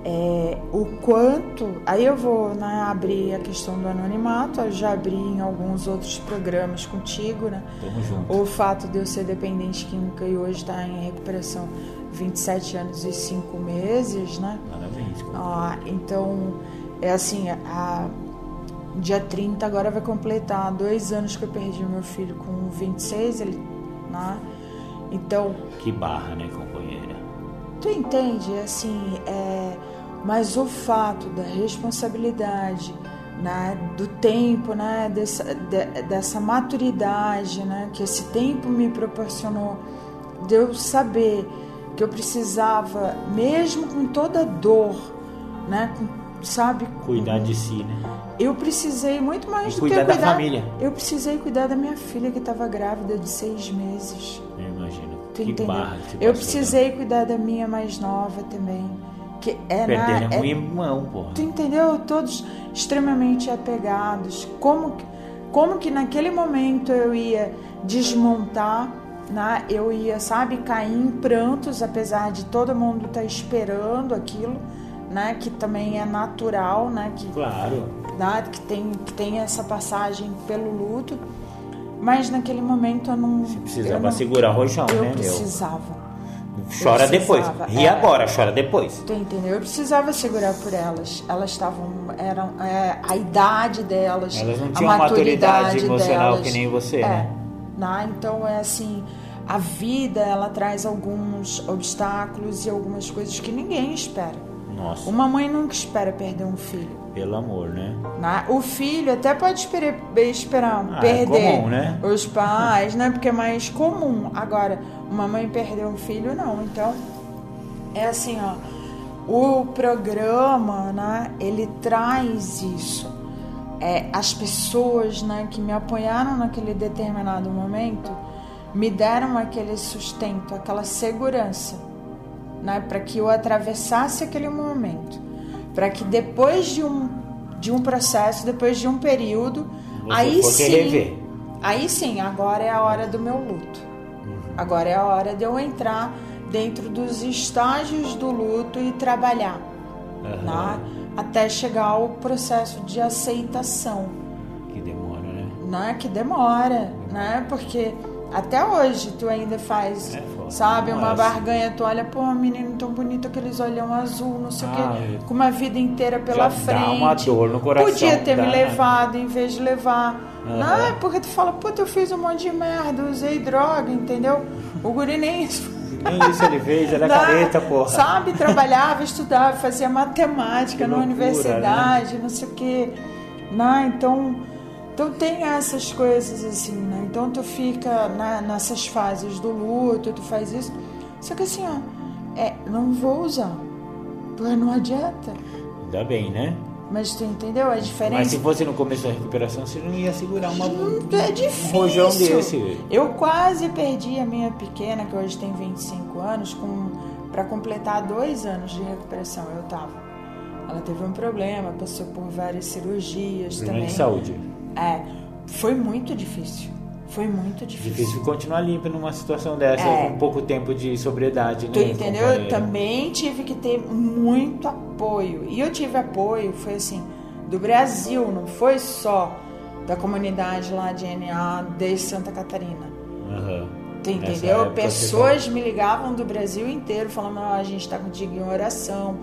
é, o quanto. Aí eu vou né, abrir a questão do anonimato, eu já abri em alguns outros programas contigo, né? Tamo junto. O fato de eu ser dependente química e hoje estar tá em recuperação 27 anos e 5 meses, né? Parabéns. Ah, então, é assim, a, dia 30 agora vai completar dois anos que eu perdi meu filho com 26, ele, né? Então. Que barra, né, companheira? Tu entende? Assim, é mas o fato da responsabilidade, né, do tempo, né, dessa, de, dessa maturidade, né, que esse tempo me proporcionou, de eu saber que eu precisava, mesmo com toda a dor, né, com, sabe, cuidar de si, né? Eu precisei muito mais e do cuidar que cuidar da família. Eu precisei cuidar da minha filha que estava grávida de seis meses. Eu imagino. Tu que entendeu? barra eu passou, precisei né? cuidar da minha mais nova também que é Perderam na, um é, irmão, porra. Tu entendeu? Todos extremamente apegados. Como, como que naquele momento eu ia desmontar, né? eu ia, sabe, cair em prantos, apesar de todo mundo estar tá esperando aquilo, né? Que também é natural, né? Que, claro. Né? Que, tem, que tem essa passagem pelo luto. Mas naquele momento eu não. Você precisava eu não, segurar o rojão, eu né? Precisava. Chora depois. Ri é, agora, chora depois. Tu entendeu? Eu precisava segurar por elas. Elas estavam. Eram é, a idade delas. Elas não tinham a maturidade emocional delas, que nem você, é, né? né? Então é assim. A vida ela traz alguns obstáculos e algumas coisas que ninguém espera. Nossa. Uma mãe nunca espera perder um filho. Pelo amor, né? O filho até pode esperar, esperar ah, é perder é comum, né? os pais, né? Porque é mais comum. Agora, uma mãe perder um filho, não. Então, é assim, ó. O programa, né? Ele traz isso. É, as pessoas, né? Que me apoiaram naquele determinado momento, me deram aquele sustento, aquela segurança né, para que eu atravessasse aquele momento, para que depois de um, de um processo, depois de um período, Você aí sim, rever. aí sim, agora é a hora do meu luto. Uhum. Agora é a hora de eu entrar dentro dos estágios do luto e trabalhar, uhum. né, até chegar ao processo de aceitação. Que demora, né? Né? Que demora, né? Porque até hoje tu ainda faz, é sabe, uma é barganha, tu olha, pô, menino tão bonito, aqueles olhão azul, não sei o ah, quê, com uma vida inteira pela frente. Dá uma dor no coração. Podia ter dá. me levado em vez de levar. Uhum. Não, é porque tu fala, puta, eu fiz um monte de merda, usei droga, entendeu? O guri nem isso. Nem isso ele fez, era Não, careta, porra. Sabe, trabalhava, estudava, fazia matemática que na loucura, universidade, né? não sei o quê. Não, então então tem essas coisas assim, né? Então tu fica na, nessas fases do luto, tu faz isso. Só que assim, ó, é, não vou usar. Porque não adianta. Ainda bem, né? Mas tu entendeu a diferença? Mas se fosse no começo da recuperação, você não ia segurar uma, é difícil. um rojão desse. Eu quase perdi a minha pequena, que hoje tem 25 anos, com para completar dois anos de recuperação. Eu tava. Ela teve um problema, passou por várias cirurgias problema também. de saúde. É, foi muito difícil. Foi muito difícil. Difícil continuar limpo numa situação dessa, é. com pouco tempo de sobriedade, né? Tu entendeu? Eu também tive que ter muito apoio. E eu tive apoio, foi assim, do Brasil, não foi só da comunidade lá de NA de Santa Catarina. Uhum. Tu entendeu? Pessoas me ligavam do Brasil inteiro falando: oh, a gente está contigo em oração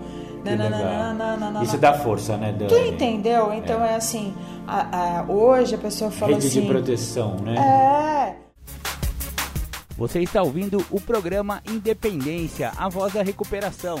isso dá força, né? Tu entendeu? Então é, é assim, a, a, hoje a pessoa fala Rede assim... de proteção, né? É. Você está ouvindo o programa Independência, a voz da recuperação.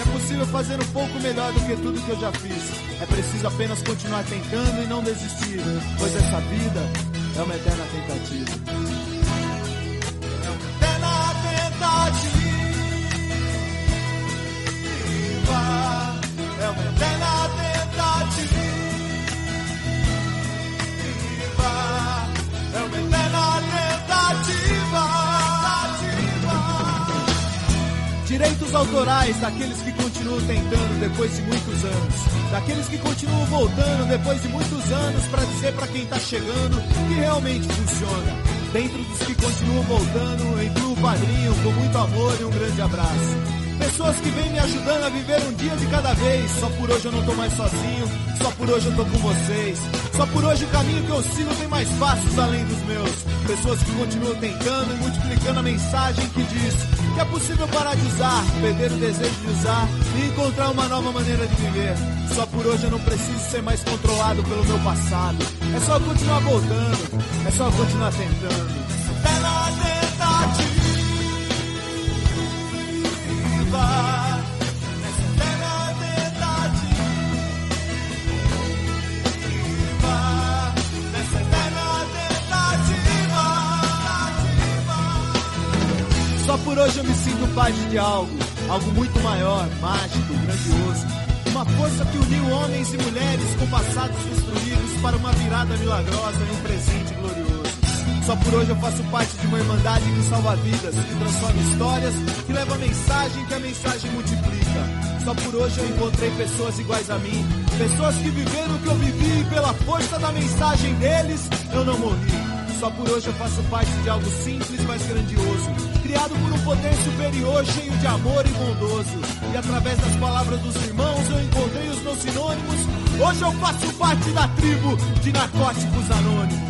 é possível fazer um pouco melhor do que tudo que eu já fiz. É preciso apenas continuar tentando e não desistir, pois essa vida é uma eterna tentativa. É uma eterna tentativa. Direitos autorais daqueles que continuam tentando depois de muitos anos. Daqueles que continuam voltando depois de muitos anos para dizer para quem tá chegando que realmente funciona. Dentro dos que continuam voltando, incluo o padrinho com muito amor e um grande abraço. Pessoas que vêm me ajudando a viver um dia de cada vez. Só por hoje eu não tô mais sozinho, só por hoje eu tô com vocês. Só por hoje o caminho que eu sigo tem mais passos além dos meus. Pessoas que continuam tentando e multiplicando a mensagem que diz que é possível parar de usar, perder o desejo de usar e encontrar uma nova maneira de viver. Só por hoje eu não preciso ser mais controlado pelo meu passado. É só continuar voltando, é só continuar tentando. É tentativa. De algo, algo muito maior, mágico, grandioso. Uma força que uniu homens e mulheres com passados destruídos para uma virada milagrosa e um presente glorioso. Só por hoje eu faço parte de uma irmandade que salva vidas, que transforma histórias, que leva mensagem que a mensagem multiplica. Só por hoje eu encontrei pessoas iguais a mim, pessoas que viveram o que eu vivi e pela força da mensagem deles eu não morri. Só por hoje eu faço parte de algo simples, mas grandioso. Criado por um poder superior, cheio de amor e bondoso. E através das palavras dos irmãos eu encontrei os meus sinônimos. Hoje eu faço parte da tribo de narcóticos anônimos.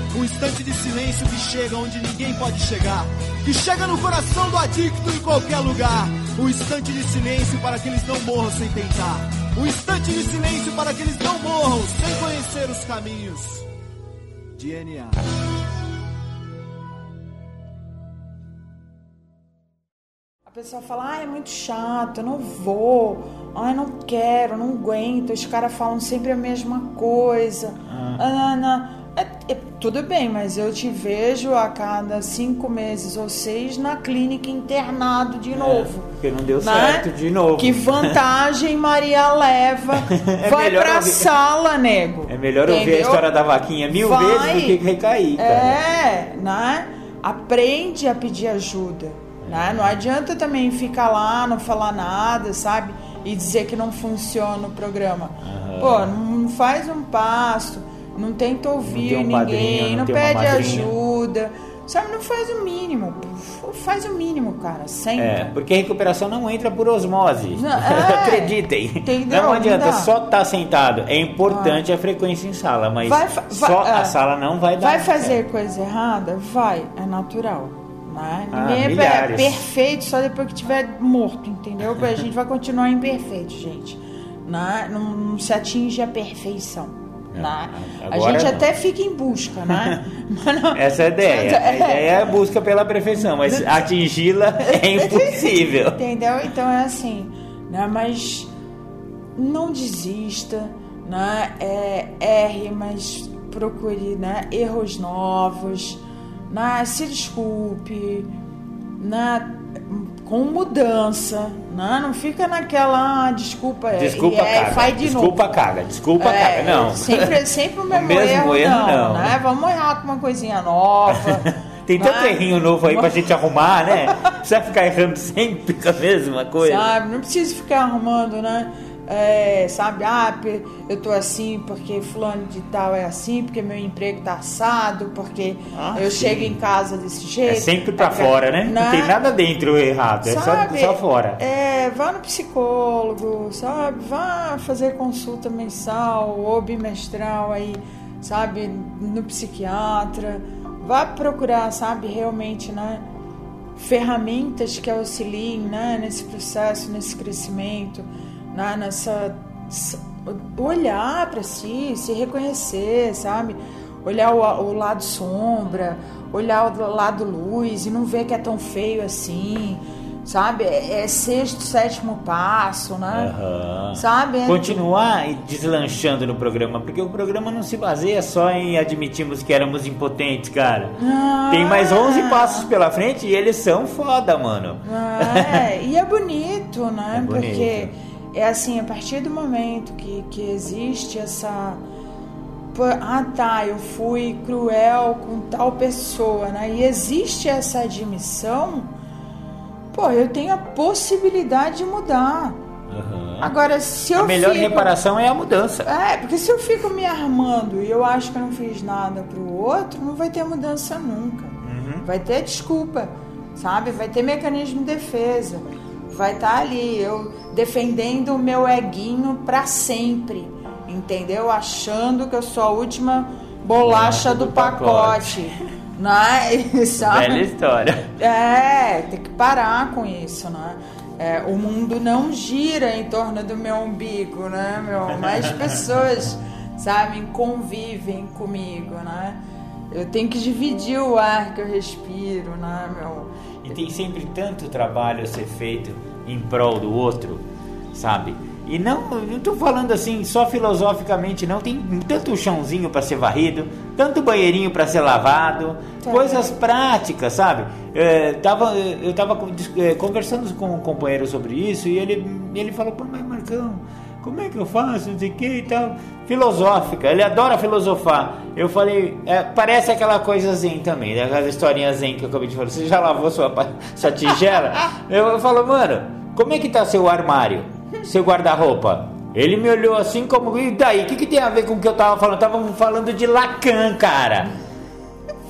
Um instante de silêncio que chega onde ninguém pode chegar. Que chega no coração do adicto em qualquer lugar. Um instante de silêncio para que eles não morram sem tentar. Um instante de silêncio para que eles não morram sem conhecer os caminhos. DNA. A pessoa fala, ah, é muito chato, eu não vou, ah, não quero, não aguento, os caras falam sempre a mesma coisa. Ah. Ah, não. É, é, tudo bem, mas eu te vejo a cada cinco meses ou seis na clínica internado de é, novo. porque não deu né? certo de novo. Que vantagem Maria leva. é Vai pra ouvir... sala, nego. É melhor Entendeu? ouvir a história da vaquinha mil Vai, vezes do que recair. Cara. É, né? Aprende a pedir ajuda. Né? Não adianta também ficar lá, não falar nada, sabe? E dizer que não funciona o programa. Uhum. Pô, não faz um passo não tenta ouvir não um ninguém, padrinho, não, não pede ajuda. Sabe, não faz o mínimo. Faz o mínimo, cara. Sempre. É, porque a recuperação não entra por osmose. Não, é, Acreditem. Entendeu? Não adianta não só estar tá sentado. É importante ah. a frequência em sala, mas vai, só vai, a é, sala não vai dar. Vai fazer coisa errada? Vai. É natural. Né? Ah, Ninguém é perfeito só depois que tiver morto, entendeu? A gente vai continuar imperfeito, gente. Né? Não, não se atinge a perfeição. Né? a gente até fica em busca, né? Não, Essa é a ideia. A ideia é a busca pela perfeição, mas atingi-la é impossível. Entendeu? Então é assim, né? Mas não desista, né? É, erre, mas procure né? erros novos, né? se desculpe, né? Com mudança, né? não fica naquela ah, desculpa, é, desculpa é, caga, faz de desculpa novo. caga, desculpa é, caga, não. Sempre, sempre o mesmo, o mesmo erro, erro não, não, né? Vamos errar com uma coisinha nova. Tem tanto né? errinho novo aí pra gente arrumar, né? Precisa ficar errando sempre com a mesma coisa. Sabe, não precisa ficar arrumando, né? É, sabe, ah, eu tô assim porque fulano de tal é assim, porque meu emprego tá assado, porque ah, eu sim. chego em casa desse jeito. É sempre pra é, fora, né? Não tem nada dentro errado, sabe, é só, só fora. É, vá no psicólogo, sabe, vá fazer consulta mensal ou bimestral aí, sabe, no psiquiatra, vá procurar, sabe, realmente, né? ferramentas que auxiliem né, nesse processo, nesse crescimento né, nessa olhar para si, se reconhecer, sabe? Olhar o, o, lado sombra, olhar o lado luz e não ver que é tão feio assim, sabe? É, é sexto, sétimo passo, né? Aham. Sabe? É- Continuar deslanchando no programa, porque o programa não se baseia só em admitirmos que éramos impotentes, cara. Ah. Tem mais 11 passos pela frente e eles são foda, mano. É, e é bonito, né? É bonito. Porque é assim, a partir do momento que, que existe essa. Ah, tá, eu fui cruel com tal pessoa, né? E existe essa admissão, pô, eu tenho a possibilidade de mudar. Aham. Agora, se eu A melhor fico... reparação é a mudança. É, porque se eu fico me armando e eu acho que eu não fiz nada pro outro, não vai ter mudança nunca. Uhum. Vai ter desculpa, sabe? Vai ter mecanismo de defesa. Vai estar ali eu defendendo o meu eguinho pra sempre, entendeu? Achando que eu sou a última bolacha do, do pacote. Né? Sabe? Velha história. É, tem que parar com isso, né? É, o mundo não gira em torno do meu umbigo, né, meu? Mais pessoas, sabem, convivem comigo, né? Eu tenho que dividir o ar que eu respiro, né, meu? E tem sempre tanto trabalho a ser feito em prol do outro, sabe? E não, não tô falando assim só filosoficamente, não. Tem tanto chãozinho para ser varrido, tanto banheirinho para ser lavado, Tá. coisas práticas, sabe? É, tava, eu tava con- dis- é, conversando com um companheiro sobre isso e ele, ele falou: Pô, mas Marcão, como é que eu faço? Não sei o que e tal. Filosófica, ele adora filosofar. Eu falei: é, Parece aquela coisa zen também, né? aquela historinha zen que eu acabei de falar. Você já lavou sua, sua tigela? eu, eu falo, mano, como é que tá seu armário? Seu guarda-roupa? Ele me olhou assim como. E daí? O que, que tem a ver com o que eu tava falando? Tava falando de Lacan, cara.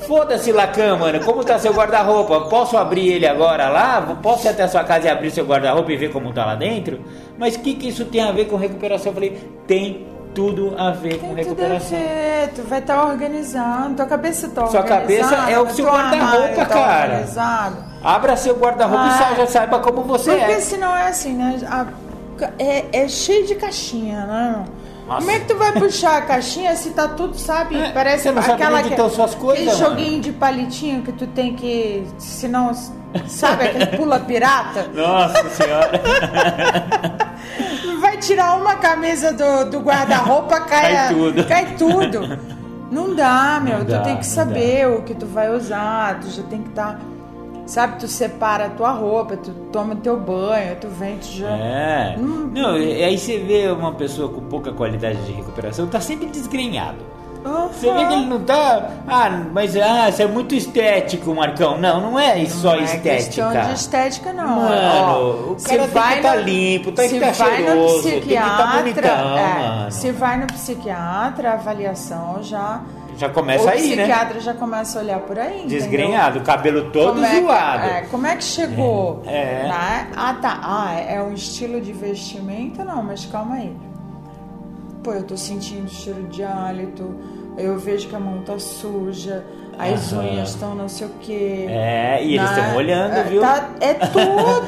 Foda-se, Lacan, mano. Como tá seu guarda-roupa? Posso abrir ele agora lá? Posso ir até a sua casa e abrir seu guarda-roupa e ver como tá lá dentro? Mas o que, que isso tem a ver com recuperação? Eu falei, tem tudo a ver com Tem tudo a recuperação. ver, tu vai estar organizando, tua cabeça tá Sua cabeça é o seu guarda-roupa, tá cara. organizado. Abra seu guarda-roupa e Ah. sa- já saiba como você Porque é. senão é assim, né? A- é, é cheio de caixinha, né? Como é que tu vai puxar a caixinha se tá tudo, sabe? É, Parece você não sabe aquela que, suas coisas, Aquele mano. joguinho de palitinho que tu tem que. Senão. Sabe aquele pula pirata? Nossa senhora. Vai tirar uma camisa do, do guarda-roupa, cai, Cai tudo. Cai tudo. Não dá, meu. Não tu dá, tem que não saber o que tu vai usar. Tu já tem que estar. Sabe, tu separa a tua roupa, tu toma teu banho, tu vem, tu já. É. Hum. Não, e aí você vê uma pessoa com pouca qualidade de recuperação, tá sempre desgrenhado. Você vê que ele não tá. Ah, mas ah, isso é muito estético, Marcão. Não, não é só Não é questão estética. de estética, não. Mano, Ó, o cara vai que tá no- limpo, que se tá vai no cheiroso, que tá psiquiatra, bonitão, é. Se vai no psiquiatra, a avaliação já. Já começa o aí, né? psiquiatra já começa a olhar por aí. entendeu? Desgrenhado, o cabelo todo Como é que- zoado. é, como é que chegou? É, é. né? Ah, tá. Ah, é um estilo de vestimenta? Não, mas calma aí. Pô, eu tô sentindo cheiro de hálito, eu vejo que a mão tá suja, as Aham. unhas estão não sei o quê. É, e eles né? estão olhando, É, viu? tá- é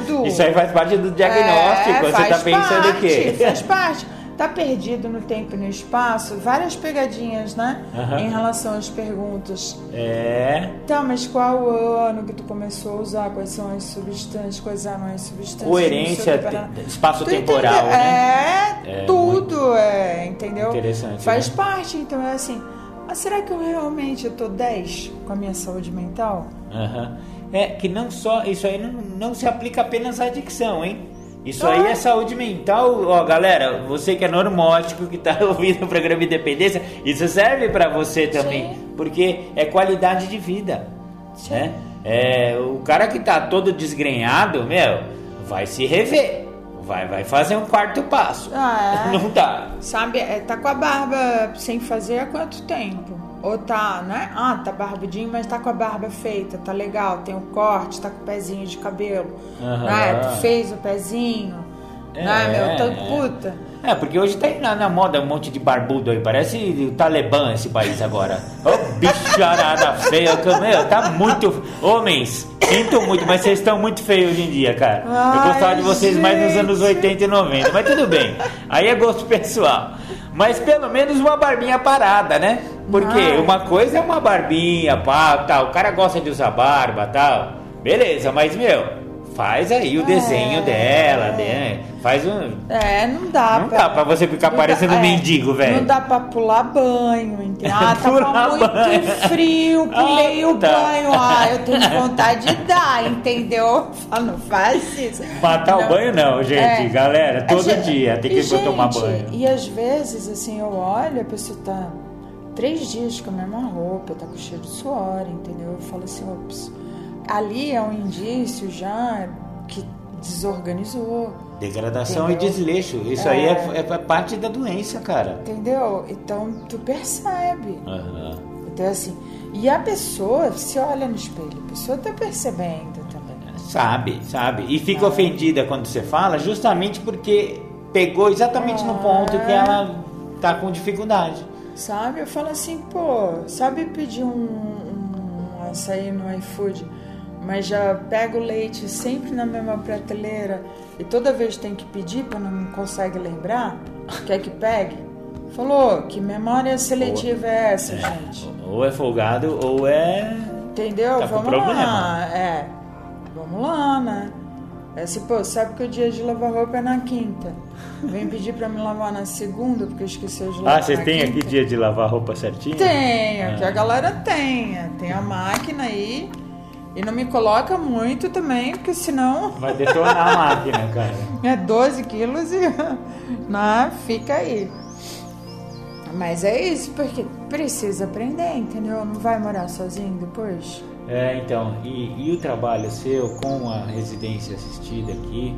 tudo. Isso aí faz parte do diagnóstico. É, você tá pensando o quê? parte, Faz parte. Tá perdido no tempo e no espaço, várias pegadinhas, né? Aham. Em relação às perguntas. É. Tá, mas qual o ano que tu começou a usar? Quais são as substâncias? Quais eram as substâncias? Coerência, Não sei o que, pará. te- espaço Tu temporal, entendeu? né? É, É, tudo, é, entendeu? Interessante, Faz né? parte, então é assim. Mas será que eu realmente eu tô 10 com a minha saúde mental? Aham. É que não só. Isso aí não, não se aplica apenas à adicção, hein? Isso aí é saúde mental. Ó, galera, você que é normótico, que tá ouvindo o programa Independência, isso serve pra você também. Sim. Porque é qualidade de vida. Sim. Né? É, o cara que tá todo desgrenhado, meu, vai se rever. Vai, vai fazer um quarto passo. Ah, é. Não dá. Sabe, é, tá com a barba sem fazer há quanto tempo? Ou tá, né? Ah, tá barbudinho, mas tá com a barba feita, tá legal, tem o corte, tá com o pezinho de cabelo. Aham. Né? Tu fez o pezinho. É, né, meu? Tô é. puta. É, porque hoje tá na, na moda um monte de barbudo aí, parece o Talibã esse país agora. Ô bicharada feia, meu, tá muito. Homens, sinto muito, mas vocês estão muito feios hoje em dia, cara. Eu Ai, gostava de vocês mais nos anos gente. 80 e 90, mas tudo bem. Aí é gosto pessoal. Mas pelo menos uma barbinha parada, né? Porque Ai. uma coisa é uma barbinha, pá, tal. O cara gosta de usar barba, tal. Beleza, mas meu, faz aí o é. desenho dela, né? Faz um. É, não dá. Não pra, dá pra você ficar parecendo um é, mendigo, velho. Não dá pra pular banho, entendeu? Ah, tá muito banho. frio, pulei ah, o tá. banho. Ah, eu tenho vontade de dar, entendeu? Fala, não faz isso. Matar não. o banho não, gente. É, Galera, todo dia tem que ir gente, tomar banho. E às vezes, assim, eu olho, a pessoa tá três dias com a mesma roupa, tá com cheiro de suor, entendeu? Eu falo assim, ops ali é um indício já que desorganizou. Degradação entendeu? e desleixo. Isso é, aí é, é, parte da doença, cara. Entendeu? Então tu percebe. Uhum. Então assim, e a pessoa se olha no espelho, a pessoa tá percebendo também. Sabe, sabe. E fica é. ofendida quando você fala, justamente porque pegou exatamente no ponto que é. ela tá com dificuldade. Sabe? Eu falo assim, pô, sabe pedir um, um açaí no iFood? Mas já pega o leite sempre na mesma prateleira e toda vez tem que pedir para não consegue lembrar, quer que pegue? Falou, que memória seletiva é essa, é, gente? Ou é folgado ou é. Entendeu? Tá vamos lá. É. Vamos lá, né? É assim, pô, sabe que o dia de lavar roupa é na quinta. Vem pedir pra me lavar na segunda, porque eu esqueci de lavar. Ah, você tem quinta. aqui dia de lavar roupa certinho? Tem, ah. que a galera tenha. Tem a máquina aí. E não me coloca muito também, porque senão. Vai detonar a máquina, cara. É 12 quilos e. Não, fica aí. Mas é isso, porque precisa aprender, entendeu? Não vai morar sozinho depois. É, então, e, e o trabalho seu com a residência assistida aqui?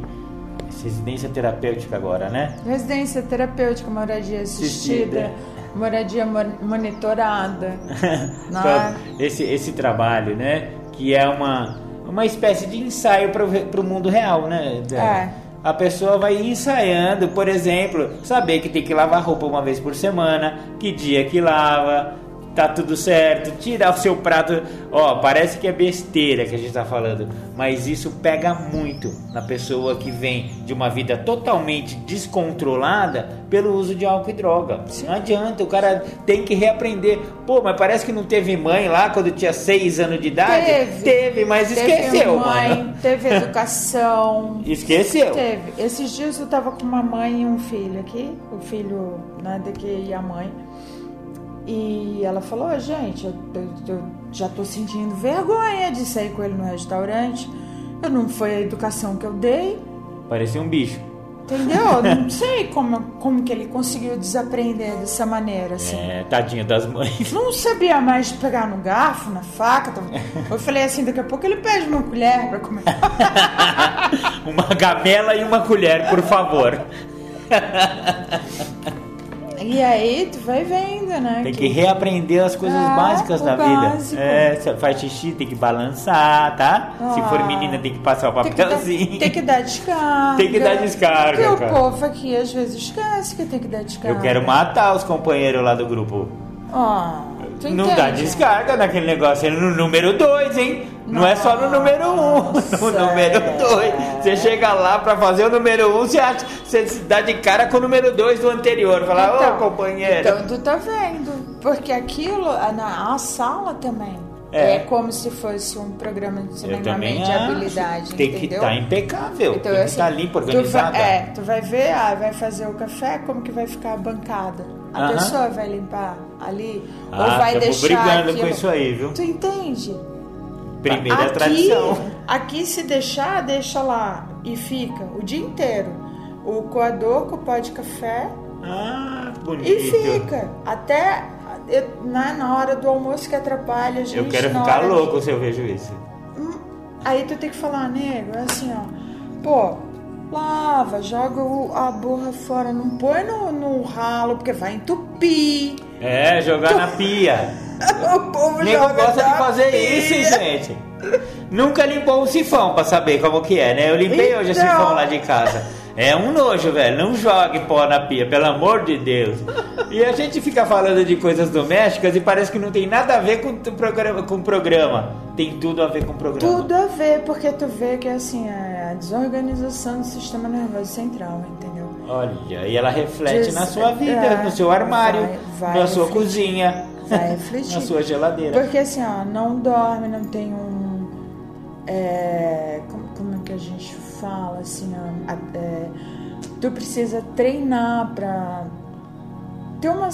Residência terapêutica agora, né? Residência terapêutica, moradia assistida. assistida moradia monitorada. né? esse, esse trabalho, né? Que é uma, uma espécie de ensaio para o mundo real, né? É. A pessoa vai ensaiando, por exemplo, saber que tem que lavar roupa uma vez por semana, que dia que lava, tá tudo certo, tirar o seu prato. Ó, parece que é besteira que a gente tá falando, mas isso pega muito na pessoa que vem de uma vida totalmente descontrolada pelo uso de álcool e droga. Não adianta, o cara tem que reaprender. Pô, mas parece que não teve mãe lá quando tinha seis anos de idade. Teve, teve mas teve esqueceu, mãe, mano. Teve educação. Esqueceu. Teve. Esses dias eu tava com uma mãe e um filho aqui, o filho, né, daqui e a mãe. E ela falou: oh, gente, eu, eu, eu, já tô sentindo vergonha de sair com ele no restaurante. Eu não foi a educação que eu dei. Parecia um bicho. Entendeu? não sei como, como que ele conseguiu desaprender dessa maneira, assim. É, tadinho das mães. Não sabia mais pegar no garfo, na faca. Eu falei assim, daqui a pouco ele pede uma colher para comer. uma gamela e uma colher, por favor. E aí tu vai vendo, né? Tem que, que reaprender as coisas é, básicas da básico. vida. É, faz xixi, tem que balançar, tá? Ah, Se for ah. menina, tem que passar o papelzinho. Tem que dar, tem que dar descarga. Tem que dar descarga. Porque cara. o povo aqui às vezes esquece que tem que dar descarga. Eu quero matar os companheiros lá do grupo. Ah, não dá descarga naquele negócio. É no número 2, hein? Não Nossa, é só no número 1, um, no número 2. Você chega lá pra fazer o número 1, um, você, acha, você se dá de cara com o número 2 do anterior. Fala, ô então, companheiro. Então tu tá vendo. Porque aquilo, na a sala também. É. é. como se fosse um programa de treinamento de habilidade. Tem entendeu? que estar tá impecável. Então, tem assim, que estar tá limpo, organizado. É, tu vai ver, ah, vai fazer o café, como que vai ficar a bancada. A uh -huh. pessoa vai limpar ali ah, ou vai deixar. brigando aquilo. com isso aí, viu? Tu entende? Primeira aqui, tradição. Aqui, se deixar, deixa lá e fica o dia inteiro. O coador com o pó de café. Ah, bonito. E fica. Até na, na hora do almoço que atrapalha a gente. Eu quero ficar louco de... se eu vejo isso. Hum, aí tu tem que falar, nego, é assim, ó. Pô, lava, joga a borra fora, não põe no, no ralo, porque vai entupir. É, jogar na pia. o povo Nego gosta de fazer pia. isso, gente. Nunca limpou um sifão pra saber como que é, né? Eu limpei então... hoje o sifão lá de casa. É um nojo, velho. Não jogue pó na pia, pelo amor de Deus. E a gente fica falando de coisas domésticas e parece que não tem nada a ver com o programa. Com programa. Tem tudo a ver com o programa. Tudo a ver, porque tu vê que assim, a desorganização do sistema nervoso central, entendeu? Olha, e ela reflete Des... na sua vida, é, no seu armário, vai, vai na sua refletir. cozinha, vai refletir. na sua geladeira. Porque assim, ó, não dorme, não tem um. É, como que a gente fala assim, é, tu precisa treinar para ter uma,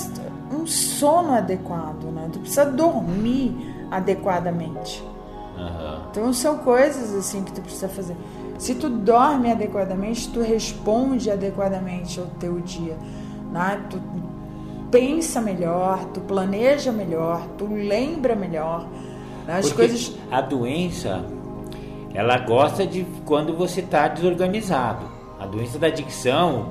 um sono adequado, né? Tu precisa dormir adequadamente. Uhum. Então são coisas assim que tu precisa fazer. Se tu dorme adequadamente, tu responde adequadamente ao teu dia, né? Tu pensa melhor, tu planeja melhor, tu lembra melhor. Né? As Porque coisas. A doença, ela gosta de quando você está desorganizado. A doença da adicção,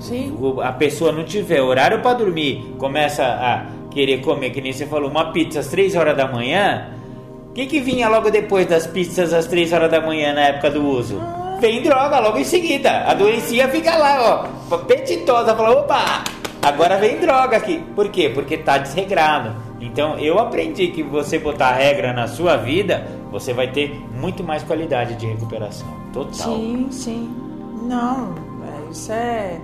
a pessoa não tiver horário para dormir, começa a querer comer, que nem você falou, uma pizza às 3 horas da manhã. O que, que vinha logo depois das pizzas às 3 horas da manhã na época do uso? Ah. Vem droga logo em seguida. A doença fica lá, ó, apetitosa, fala, opa, agora vem droga aqui. Por quê? Porque tá desregrado. Então eu aprendi que você botar regra na sua vida, você vai ter muito mais qualidade de recuperação. Total. Sim, sim. Não, isso é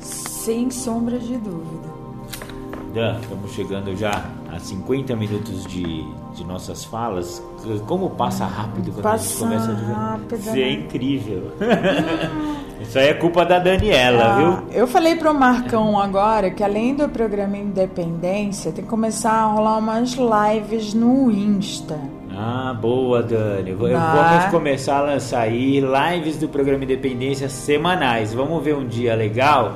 sem sombra de dúvida. Dan, estamos chegando já a 50 minutos de, de nossas falas. Como passa rápido quando passa a gente começa a rápido, Isso é né? incrível. Isso aí é culpa da Daniela, ah, viu? Eu falei pro Marcão agora que além do programa Independência, tem que começar a rolar umas lives no Insta. Ah, boa, Dani. Vamos começar a lançar aí lives do programa Independência semanais. Vamos ver um dia legal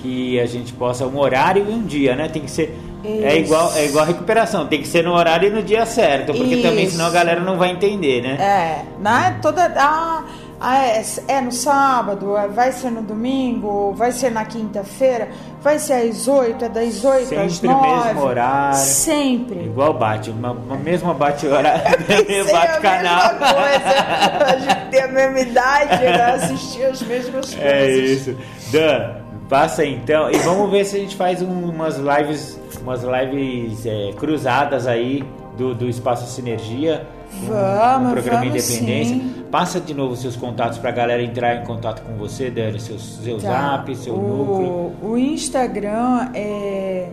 que a gente possa um horário e um dia, né? Tem que ser é igual é igual a recuperação, tem que ser no horário e no dia certo, porque Isso. também senão a galera não vai entender, né? É, né? Toda ah, ah, é, é, no sábado, é, vai ser no domingo, vai ser na quinta-feira, vai ser às 8, é das 8 Sempre às 9. Sempre mesmo horário. Sempre. Igual bate, uma, uma mesma bate horário, bate canal. A mesma coisa, a gente tem a mesma idade, né? assistir as mesmas é coisas. É isso. Dan, passa então e vamos ver se a gente faz um, umas lives, umas lives é, cruzadas aí do, do Espaço Sinergia Vamos, um programa vamos Independência. Sim. Passa de novo seus contatos para a galera entrar em contato com você, Dani, seu, seu tá. zap, seu o, núcleo. O Instagram é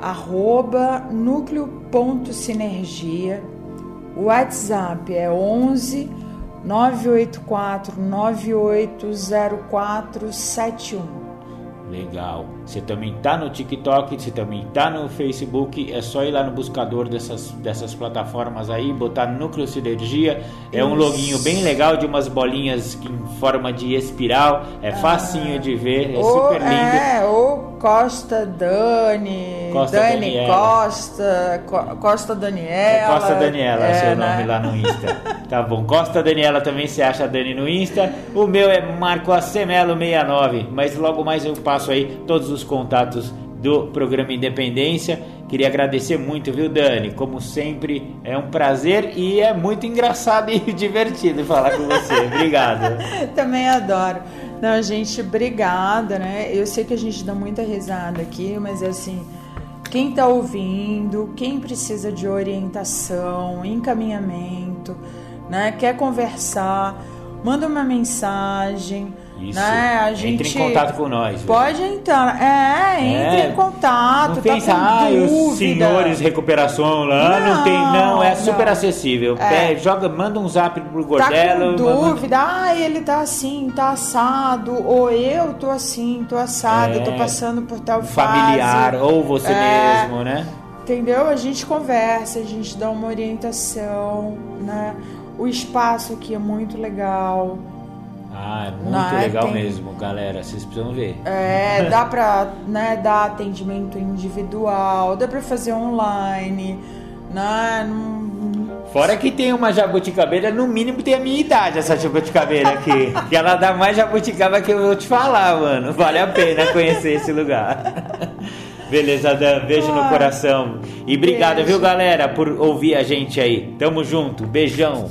arroba núcleo.sinergia. O WhatsApp é 11 984 980471. Legal. Você também tá no TikTok, você também tá no Facebook. É só ir lá no buscador dessas, dessas plataformas aí, botar Núcleo Sinergia. É Isso. um loginho bem legal de umas bolinhas em forma de espiral. É ah. facinho de ver, é super lindo. É, o Costa Dani, Costa Dani Daniela. Costa, Co, Costa Daniela. É Costa Daniela, é, seu né? nome lá no Insta. tá bom. Costa Daniela também se acha Dani no Insta. O meu é Marco Acemelo 69, mas logo mais eu passo aí todos os contatos do programa Independência. Queria agradecer muito, viu, Dani? Como sempre, é um prazer e é muito engraçado e divertido falar com você. Obrigado. Também adoro. Não, gente, obrigada, né? Eu sei que a gente dá muita risada aqui, mas é assim, quem está ouvindo, quem precisa de orientação, encaminhamento, né? Quer conversar, manda uma mensagem isso. Né? A gente entre em contato com nós. Pode entrar. É, entre é. em contato. Não pensa, tá ah, os senhores recuperação lá, não, não tem. Não, é super não. acessível. É. É, joga, manda um zap pro Gordelo. Tá com dúvida, manda... ah, ele tá assim, tá assado, ou eu tô assim, tô assado, é. tô passando por tal Familiar, fase. ou você é. mesmo, né? Entendeu? A gente conversa, a gente dá uma orientação, né? O espaço aqui é muito legal. Ah, é muito né? legal tem... mesmo, galera. Vocês precisam ver. É, dá pra né, dar atendimento individual, dá pra fazer online, né? Fora que tem uma jabuticabeira, no mínimo tem a minha idade, essa jabuticabeira aqui. que ela dá mais jabuticaba que eu vou te falar, mano. Vale a pena conhecer esse lugar. Beleza, Dan. Beijo no coração. E obrigado, beijo. viu, galera, por ouvir a gente aí. Tamo junto. Beijão.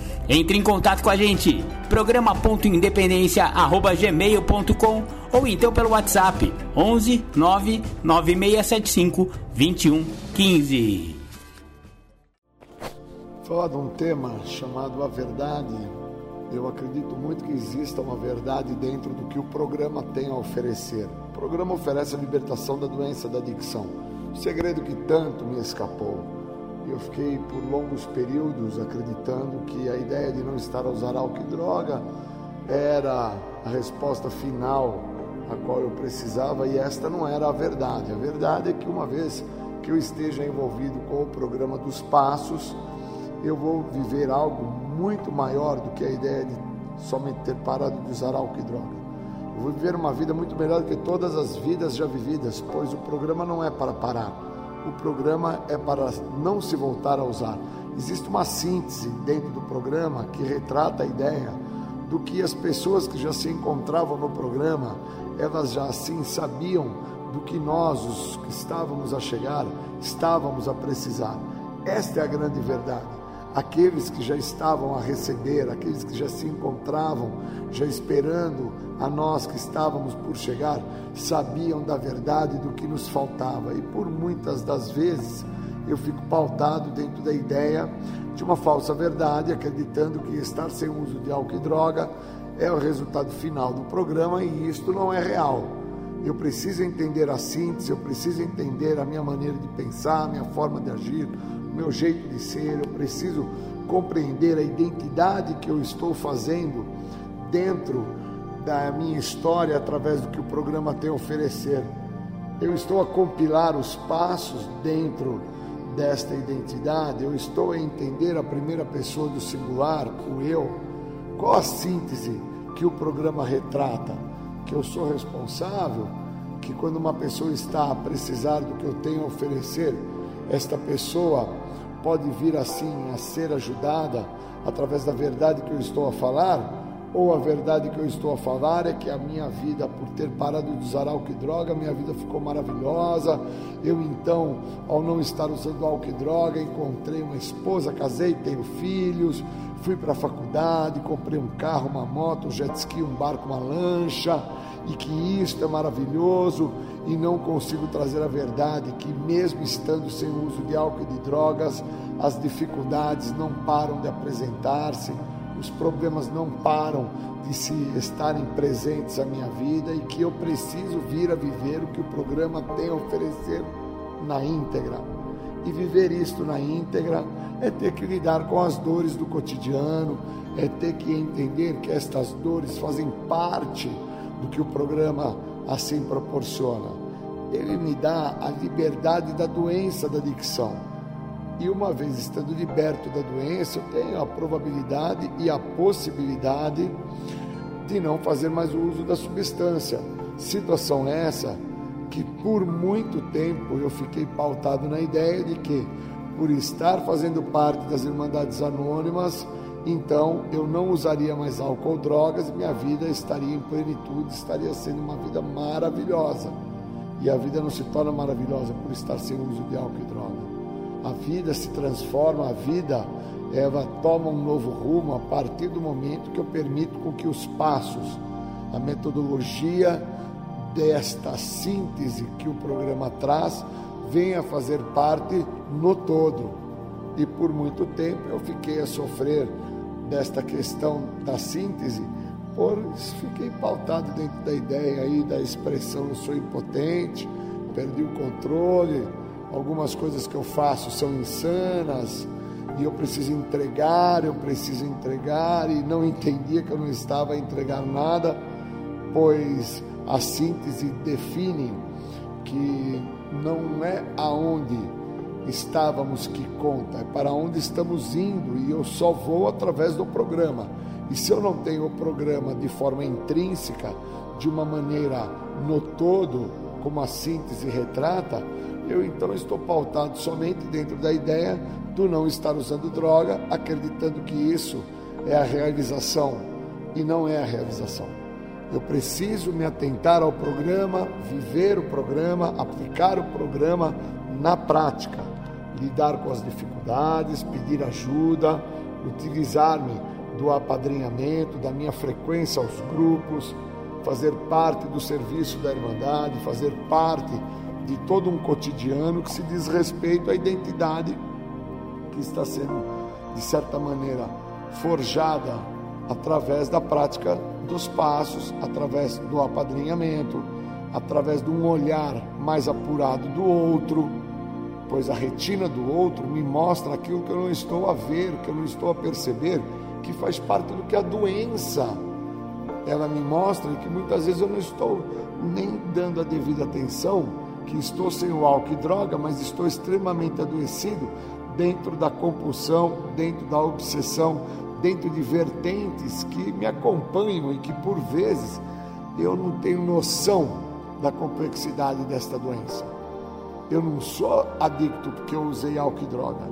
Entre em contato com a gente, programa.independência.gmail.com ou então pelo WhatsApp 11 99675 2115. Falar de um tema chamado a verdade. Eu acredito muito que exista uma verdade dentro do que o programa tem a oferecer. O programa oferece a libertação da doença da adicção. O segredo que tanto me escapou eu fiquei por longos períodos acreditando que a ideia de não estar a usar álcool e droga era a resposta final a qual eu precisava e esta não era a verdade. A verdade é que uma vez que eu esteja envolvido com o programa dos passos, eu vou viver algo muito maior do que a ideia de somente ter parado de usar álcool e droga. Eu vou viver uma vida muito melhor do que todas as vidas já vividas, pois o programa não é para parar o programa é para não se voltar a usar. Existe uma síntese dentro do programa que retrata a ideia do que as pessoas que já se encontravam no programa, elas já assim sabiam do que nós, os que estávamos a chegar, estávamos a precisar. Esta é a grande verdade aqueles que já estavam a receber, aqueles que já se encontravam, já esperando a nós que estávamos por chegar, sabiam da verdade do que nos faltava. E por muitas das vezes eu fico pautado dentro da ideia de uma falsa verdade, acreditando que estar sem uso de álcool e droga é o resultado final do programa e isto não é real. Eu preciso entender a síntese, eu preciso entender a minha maneira de pensar, a minha forma de agir, o meu jeito de ser, eu preciso compreender a identidade que eu estou fazendo dentro da minha história através do que o programa tem a oferecer. Eu estou a compilar os passos dentro desta identidade, eu estou a entender a primeira pessoa do singular, o eu. Qual a síntese que o programa retrata? Que eu sou responsável, que quando uma pessoa está a precisar do que eu tenho a oferecer, esta pessoa pode vir assim a ser ajudada através da verdade que eu estou a falar, ou a verdade que eu estou a falar é que a minha vida, por ter parado de usar álcool e droga, minha vida ficou maravilhosa. Eu então, ao não estar usando álcool e droga, encontrei uma esposa, casei, tenho filhos, fui para a faculdade, comprei um carro, uma moto, um jet ski, um barco, uma lancha, e que isto é maravilhoso e não consigo trazer a verdade que mesmo estando sem uso de álcool e de drogas, as dificuldades não param de apresentar-se os problemas não param de se estarem presentes na minha vida e que eu preciso vir a viver o que o programa tem a oferecer na íntegra. E viver isto na íntegra é ter que lidar com as dores do cotidiano, é ter que entender que estas dores fazem parte do que o programa assim proporciona. Ele me dá a liberdade da doença da adicção e uma vez estando liberto da doença, eu tenho a probabilidade e a possibilidade de não fazer mais o uso da substância. Situação essa que por muito tempo eu fiquei pautado na ideia de que, por estar fazendo parte das Irmandades Anônimas, então eu não usaria mais álcool ou drogas e minha vida estaria em plenitude, estaria sendo uma vida maravilhosa. E a vida não se torna maravilhosa por estar sem uso de álcool e droga a vida se transforma, a vida ela toma um novo rumo a partir do momento que eu permito com que os passos, a metodologia desta síntese que o programa traz, venha fazer parte no todo. E por muito tempo eu fiquei a sofrer desta questão da síntese, pois fiquei pautado dentro da ideia aí da expressão eu sou impotente, perdi o controle, algumas coisas que eu faço são insanas e eu preciso entregar, eu preciso entregar e não entendia que eu não estava a entregar nada, pois a síntese define que não é aonde estávamos que conta, é para onde estamos indo e eu só vou através do programa. E se eu não tenho o programa de forma intrínseca, de uma maneira no todo, como a síntese retrata, eu então estou pautado somente dentro da ideia do não estar usando droga, acreditando que isso é a realização e não é a realização. Eu preciso me atentar ao programa, viver o programa, aplicar o programa na prática, lidar com as dificuldades, pedir ajuda, utilizar-me do apadrinhamento, da minha frequência aos grupos, fazer parte do serviço da Irmandade, fazer parte de todo um cotidiano que se diz respeito à identidade que está sendo, de certa maneira, forjada através da prática dos passos, através do apadrinhamento, através de um olhar mais apurado do outro, pois a retina do outro me mostra aquilo que eu não estou a ver, que eu não estou a perceber, que faz parte do que a doença ela me mostra que muitas vezes eu não estou nem dando a devida atenção que estou sem o álcool e droga, mas estou extremamente adoecido dentro da compulsão, dentro da obsessão, dentro de vertentes que me acompanham e que por vezes eu não tenho noção da complexidade desta doença. Eu não sou adicto porque eu usei álcool e droga.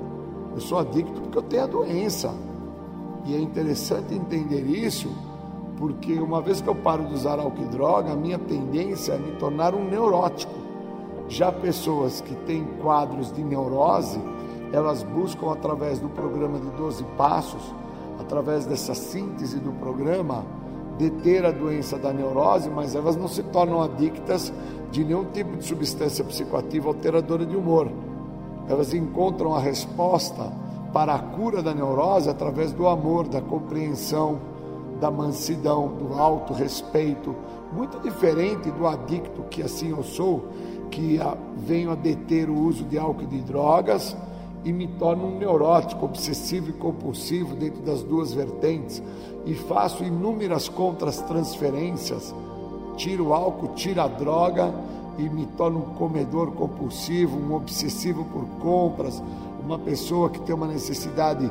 Eu sou adicto porque eu tenho a doença. E é interessante entender isso, porque uma vez que eu paro de usar álcool e droga, a minha tendência é me tornar um neurótico. Já pessoas que têm quadros de neurose, elas buscam através do programa de 12 passos, através dessa síntese do programa, deter a doença da neurose, mas elas não se tornam adictas de nenhum tipo de substância psicoativa alteradora de humor. Elas encontram a resposta para a cura da neurose através do amor, da compreensão, da mansidão, do alto respeito, muito diferente do adicto que assim eu sou, que venho a deter o uso de álcool e de drogas e me torno um neurótico, obsessivo e compulsivo dentro das duas vertentes e faço inúmeras contras-transferências, tiro o álcool, tiro a droga e me torno um comedor compulsivo, um obsessivo por compras, uma pessoa que tem uma necessidade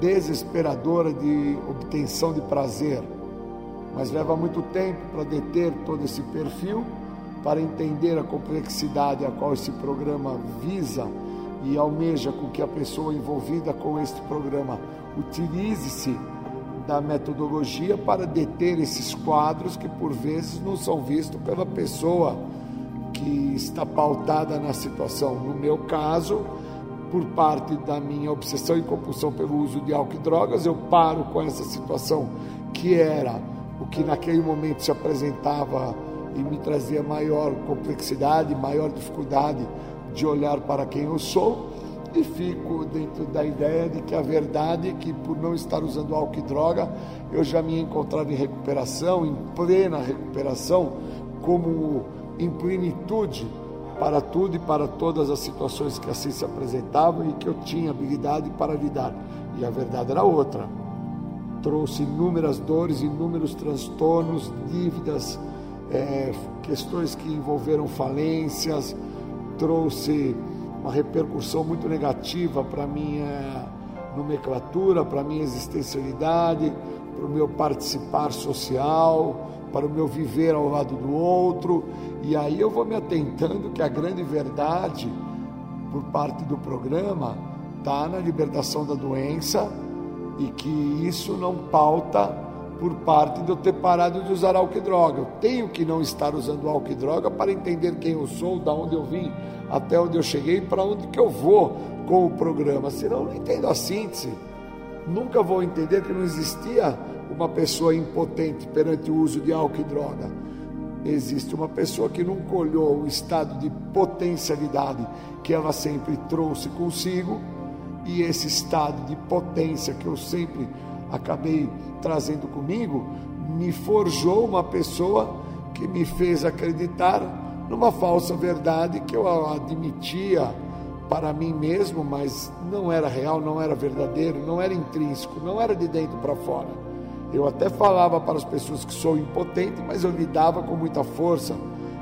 desesperadora de obtenção de prazer. Mas leva muito tempo para deter todo esse perfil para entender a complexidade a qual esse programa visa e almeja com que a pessoa envolvida com este programa utilize-se da metodologia para deter esses quadros que por vezes não são vistos pela pessoa que está pautada na situação. No meu caso, por parte da minha obsessão e compulsão pelo uso de álcool e drogas, eu paro com essa situação que era o que naquele momento se apresentava e me trazia maior complexidade, maior dificuldade de olhar para quem eu sou e fico dentro da ideia de que a verdade é que por não estar usando álcool e droga, eu já me encontrava em recuperação, em plena recuperação, como em plenitude para tudo e para todas as situações que assim se apresentavam e que eu tinha habilidade para lidar. E a verdade era outra. Trouxe inúmeras dores, inúmeros transtornos, dívidas, é, questões que envolveram falências, trouxe uma repercussão muito negativa para a minha nomenclatura, para a minha existencialidade, para o meu participar social, para o meu viver ao lado do outro. E aí eu vou me atentando que a grande verdade, por parte do programa, está na libertação da doença e que isso não pauta por parte de eu ter parado de usar álcool e droga. Eu tenho que não estar usando álcool e droga para entender quem eu sou, da onde eu vim, até onde eu cheguei, para onde que eu vou com o programa. Senão eu não entendo a síntese. Nunca vou entender que não existia uma pessoa impotente perante o uso de álcool e droga. Existe uma pessoa que nunca olhou o estado de potencialidade que ela sempre trouxe consigo e esse estado de potência que eu sempre acabei trazendo comigo, me forjou uma pessoa que me fez acreditar numa falsa verdade que eu admitia para mim mesmo, mas não era real, não era verdadeiro, não era intrínseco, não era de dentro para fora. Eu até falava para as pessoas que sou impotente, mas eu lidava com muita força.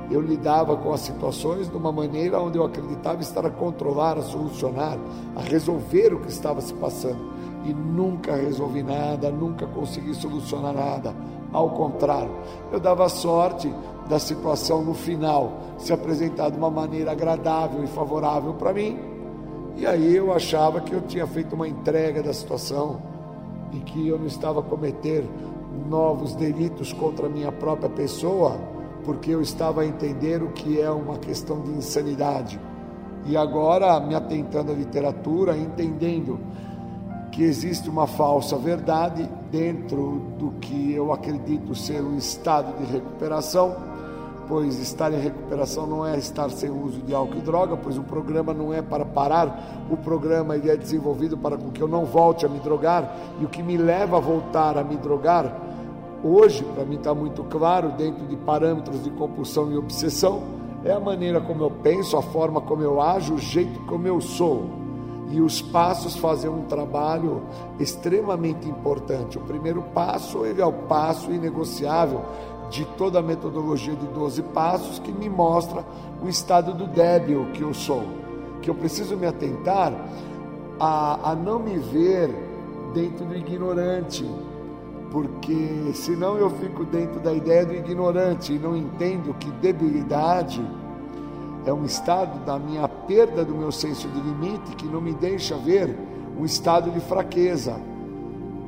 Eu lidava com as situações de uma maneira onde eu acreditava estar a controlar, a solucionar, a resolver o que estava se passando. E nunca resolvi nada, nunca consegui solucionar nada. Ao contrário, eu dava sorte da situação no final se apresentar de uma maneira agradável e favorável para mim. E aí eu achava que eu tinha feito uma entrega da situação e que eu não estava a cometer novos delitos contra a minha própria pessoa, porque eu estava a entender o que é uma questão de insanidade. E agora, me atentando à literatura, entendendo que existe uma falsa verdade dentro do que eu acredito ser um estado de recuperação, pois estar em recuperação não é estar sem uso de álcool e droga, pois o programa não é para parar, o programa ele é desenvolvido para que eu não volte a me drogar, e o que me leva a voltar a me drogar, hoje, para mim está muito claro, dentro de parâmetros de compulsão e obsessão, é a maneira como eu penso, a forma como eu ajo, o jeito como eu sou e os passos fazem um trabalho extremamente importante. O primeiro passo ele é o passo inegociável de toda a metodologia de 12 passos que me mostra o estado do débil que eu sou, que eu preciso me atentar a, a não me ver dentro do ignorante, porque senão eu fico dentro da ideia do ignorante e não entendo que debilidade é um estado da minha perda do meu senso de limite que não me deixa ver um estado de fraqueza.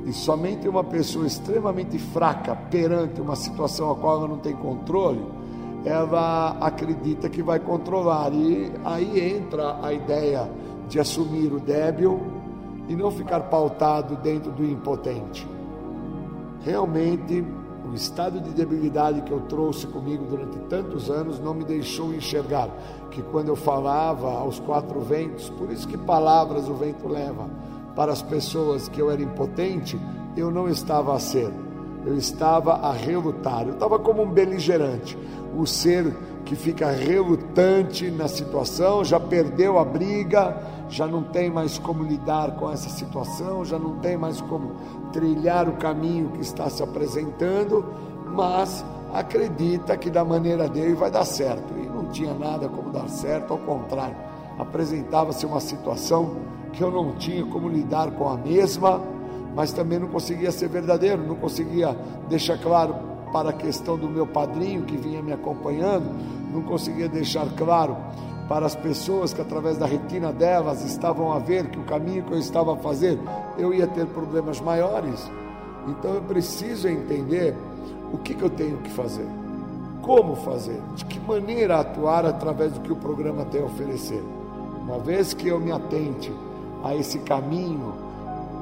E somente uma pessoa extremamente fraca perante uma situação a qual ela não tem controle, ela acredita que vai controlar. E aí entra a ideia de assumir o débil e não ficar pautado dentro do impotente. Realmente o estado de debilidade que eu trouxe comigo durante tantos anos não me deixou enxergar que quando eu falava aos quatro ventos, por isso que palavras o vento leva, para as pessoas que eu era impotente, eu não estava a ser, eu estava a relutar, eu estava como um beligerante, o ser que fica relutante na situação, já perdeu a briga, já não tem mais como lidar com essa situação, já não tem mais como trilhar o caminho que está se apresentando, mas acredita que da maneira dele vai dar certo. E não tinha nada como dar certo, ao contrário, apresentava-se uma situação que eu não tinha como lidar com a mesma, mas também não conseguia ser verdadeiro, não conseguia deixar claro para a questão do meu padrinho que vinha me acompanhando, não conseguia deixar claro para as pessoas que através da retina delas estavam a ver que o caminho que eu estava a fazer eu ia ter problemas maiores. Então eu preciso entender o que, que eu tenho que fazer, como fazer, de que maneira atuar através do que o programa tem a oferecer. Uma vez que eu me atente a esse caminho,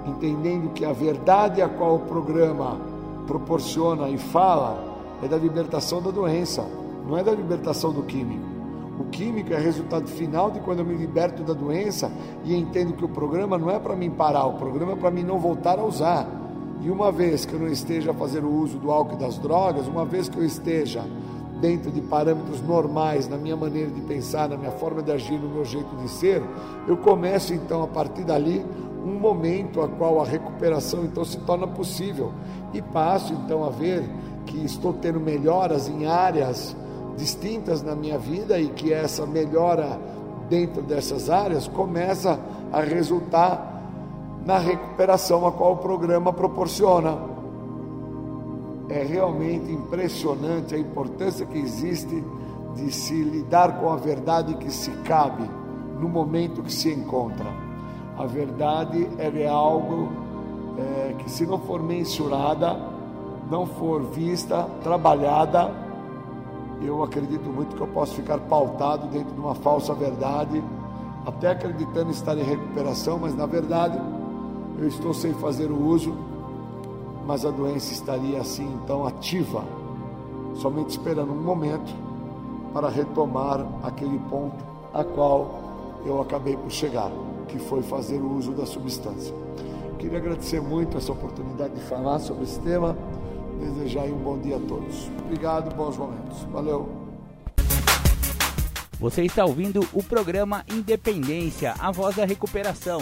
entendendo que a verdade a qual o programa proporciona e fala é da libertação da doença, não é da libertação do químico. O químico é resultado final de quando eu me liberto da doença e entendo que o programa não é para mim parar, o programa é para mim não voltar a usar. E uma vez que eu não esteja fazendo uso do álcool e das drogas, uma vez que eu esteja dentro de parâmetros normais na minha maneira de pensar, na minha forma de agir, no meu jeito de ser, eu começo então a partir dali um momento a qual a recuperação então se torna possível e passo então a ver que estou tendo melhoras em áreas distintas na minha vida e que essa melhora dentro dessas áreas começa a resultar na recuperação a qual o programa proporciona. É realmente impressionante a importância que existe de se lidar com a verdade que se cabe no momento que se encontra. A verdade é algo é, que, se não for mensurada, não for vista, trabalhada, eu acredito muito que eu posso ficar pautado dentro de uma falsa verdade, até acreditando estar em recuperação, mas na verdade eu estou sem fazer o uso, mas a doença estaria assim então ativa, somente esperando um momento para retomar aquele ponto a qual eu acabei por chegar, que foi fazer o uso da substância. Queria agradecer muito essa oportunidade de falar sobre esse tema desejar um bom dia a todos. Obrigado, bons momentos. Valeu. Você está ouvindo o programa Independência, a voz da recuperação.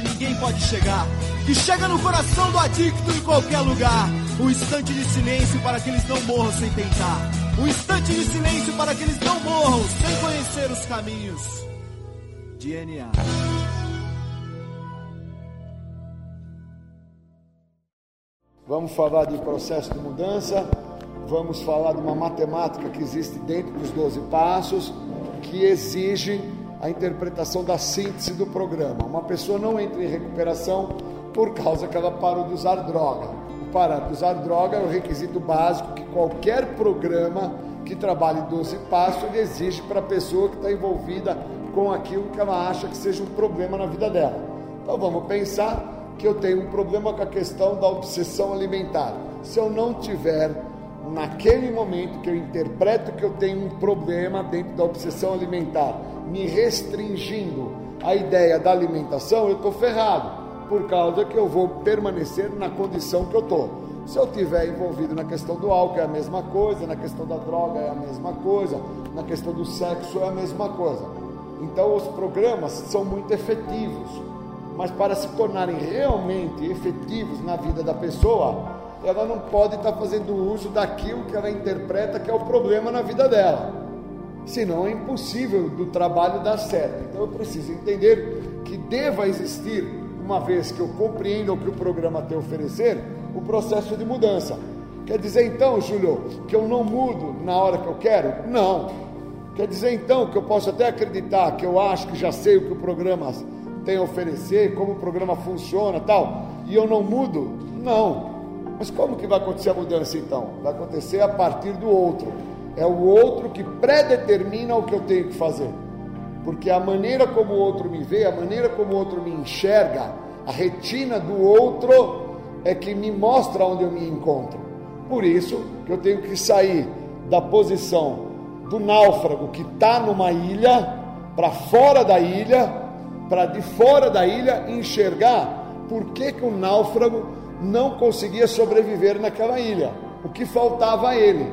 ninguém pode chegar. Que chega no coração do adicto em qualquer lugar. Um instante de silêncio para que eles não morram sem tentar. Um instante de silêncio para que eles não morram sem conhecer os caminhos. DNA. Vamos falar de processo de mudança, vamos falar de uma matemática que existe dentro dos 12 passos, que exige a interpretação da síntese do programa. Uma pessoa não entra em recuperação por causa que ela parou de usar droga. O parar de usar droga é o requisito básico que qualquer programa que trabalhe 12 passos exige para a pessoa que está envolvida com aquilo que ela acha que seja um problema na vida dela. Então vamos pensar que eu tenho um problema com a questão da obsessão alimentar. Se eu não tiver naquele momento que eu interpreto que eu tenho um problema dentro da obsessão alimentar, me restringindo a ideia da alimentação, eu estou ferrado, por causa que eu vou permanecer na condição que eu estou. Se eu tiver envolvido na questão do álcool é a mesma coisa, na questão da droga é a mesma coisa, na questão do sexo é a mesma coisa. Então os programas são muito efetivos, mas para se tornarem realmente efetivos na vida da pessoa, ela não pode estar fazendo uso daquilo que ela interpreta que é o problema na vida dela. Senão é impossível do trabalho dar certo. Então eu preciso entender que deva existir, uma vez que eu compreenda o que o programa tem a oferecer, o processo de mudança. Quer dizer então, Júlio, que eu não mudo na hora que eu quero? Não. Quer dizer então que eu posso até acreditar que eu acho que já sei o que o programa tem a oferecer, como o programa funciona, tal, e eu não mudo? Não. Mas como que vai acontecer a mudança então? Vai acontecer a partir do outro. É o outro que predetermina o que eu tenho que fazer. Porque a maneira como o outro me vê, a maneira como o outro me enxerga, a retina do outro é que me mostra onde eu me encontro. Por isso que eu tenho que sair da posição do náufrago que está numa ilha para fora da ilha, para de fora da ilha enxergar por que, que o náufrago não conseguia sobreviver naquela ilha, o que faltava a ele,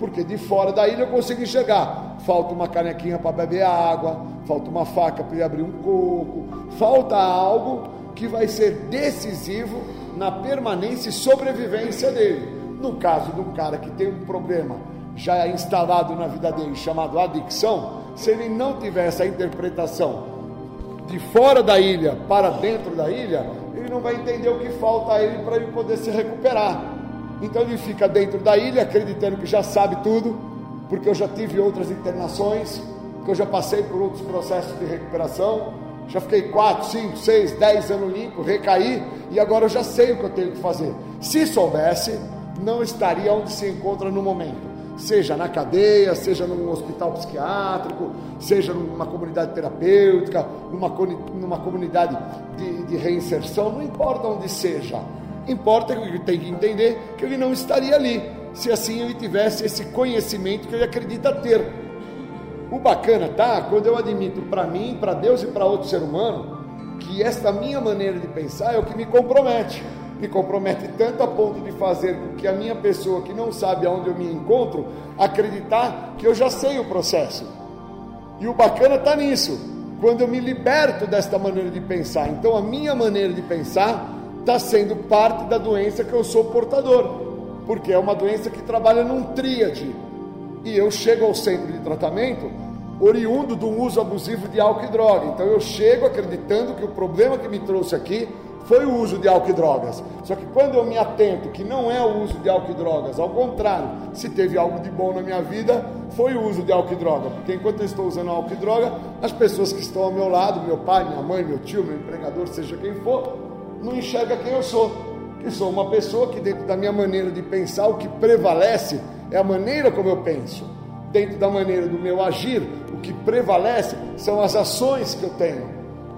porque de fora da ilha eu consigo enxergar. Falta uma canequinha para beber água, falta uma faca para abrir um coco, falta algo que vai ser decisivo na permanência e sobrevivência dele. No caso de um cara que tem um problema já instalado na vida dele, chamado adicção, se ele não tiver essa interpretação de fora da ilha para dentro da ilha, ele não vai entender o que falta a ele para ele poder se recuperar. Então ele fica dentro da ilha acreditando que já sabe tudo, porque eu já tive outras internações, que eu já passei por outros processos de recuperação, já fiquei 4, 5, 6, 10 anos limpo, recaí e agora eu já sei o que eu tenho que fazer. Se soubesse, não estaria onde se encontra no momento. Seja na cadeia, seja num hospital psiquiátrico, seja numa comunidade terapêutica, numa, numa comunidade de, de reinserção, não importa onde seja. Importa que ele tem que entender que ele não estaria ali, se assim ele tivesse esse conhecimento que ele acredita ter. O bacana tá quando eu admito para mim, para Deus e para outro ser humano que esta minha maneira de pensar é o que me compromete. Me compromete tanto a ponto de fazer com que a minha pessoa que não sabe aonde eu me encontro acreditar que eu já sei o processo. E o bacana está nisso. Quando eu me liberto desta maneira de pensar, então a minha maneira de pensar está sendo parte da doença que eu sou portador, porque é uma doença que trabalha num tríade e eu chego ao centro de tratamento oriundo do uso abusivo de álcool e droga. Então eu chego acreditando que o problema que me trouxe aqui foi o uso de álcool e drogas. Só que quando eu me atento que não é o uso de álcool e drogas, ao contrário, se teve algo de bom na minha vida, foi o uso de álcool e droga. Porque enquanto eu estou usando álcool e droga, as pessoas que estão ao meu lado, meu pai, minha mãe, meu tio, meu empregador, seja quem for, não enxerga quem eu sou. Que sou uma pessoa que dentro da minha maneira de pensar, o que prevalece é a maneira como eu penso. Dentro da maneira do meu agir, o que prevalece são as ações que eu tenho.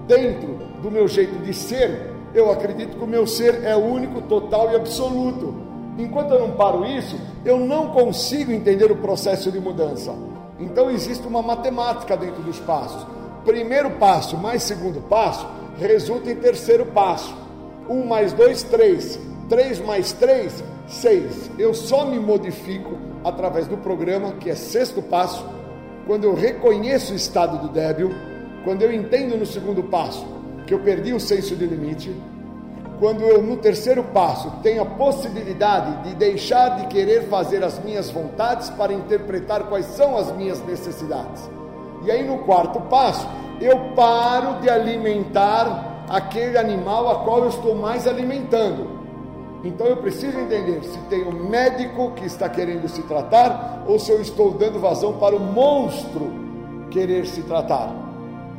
Dentro do meu jeito de ser, eu acredito que o meu ser é único, total e absoluto. Enquanto eu não paro isso, eu não consigo entender o processo de mudança. Então existe uma matemática dentro dos passos. Primeiro passo mais segundo passo resulta em terceiro passo. Um mais dois, três. Três mais três, seis. Eu só me modifico através do programa, que é sexto passo, quando eu reconheço o estado do débil, quando eu entendo no segundo passo que eu perdi o senso de limite, quando eu no terceiro passo tenho a possibilidade de deixar de querer fazer as minhas vontades para interpretar quais são as minhas necessidades. E aí no quarto passo, eu paro de alimentar aquele animal a qual eu estou mais alimentando então eu preciso entender se tem um médico que está querendo se tratar ou se eu estou dando vazão para o monstro querer se tratar.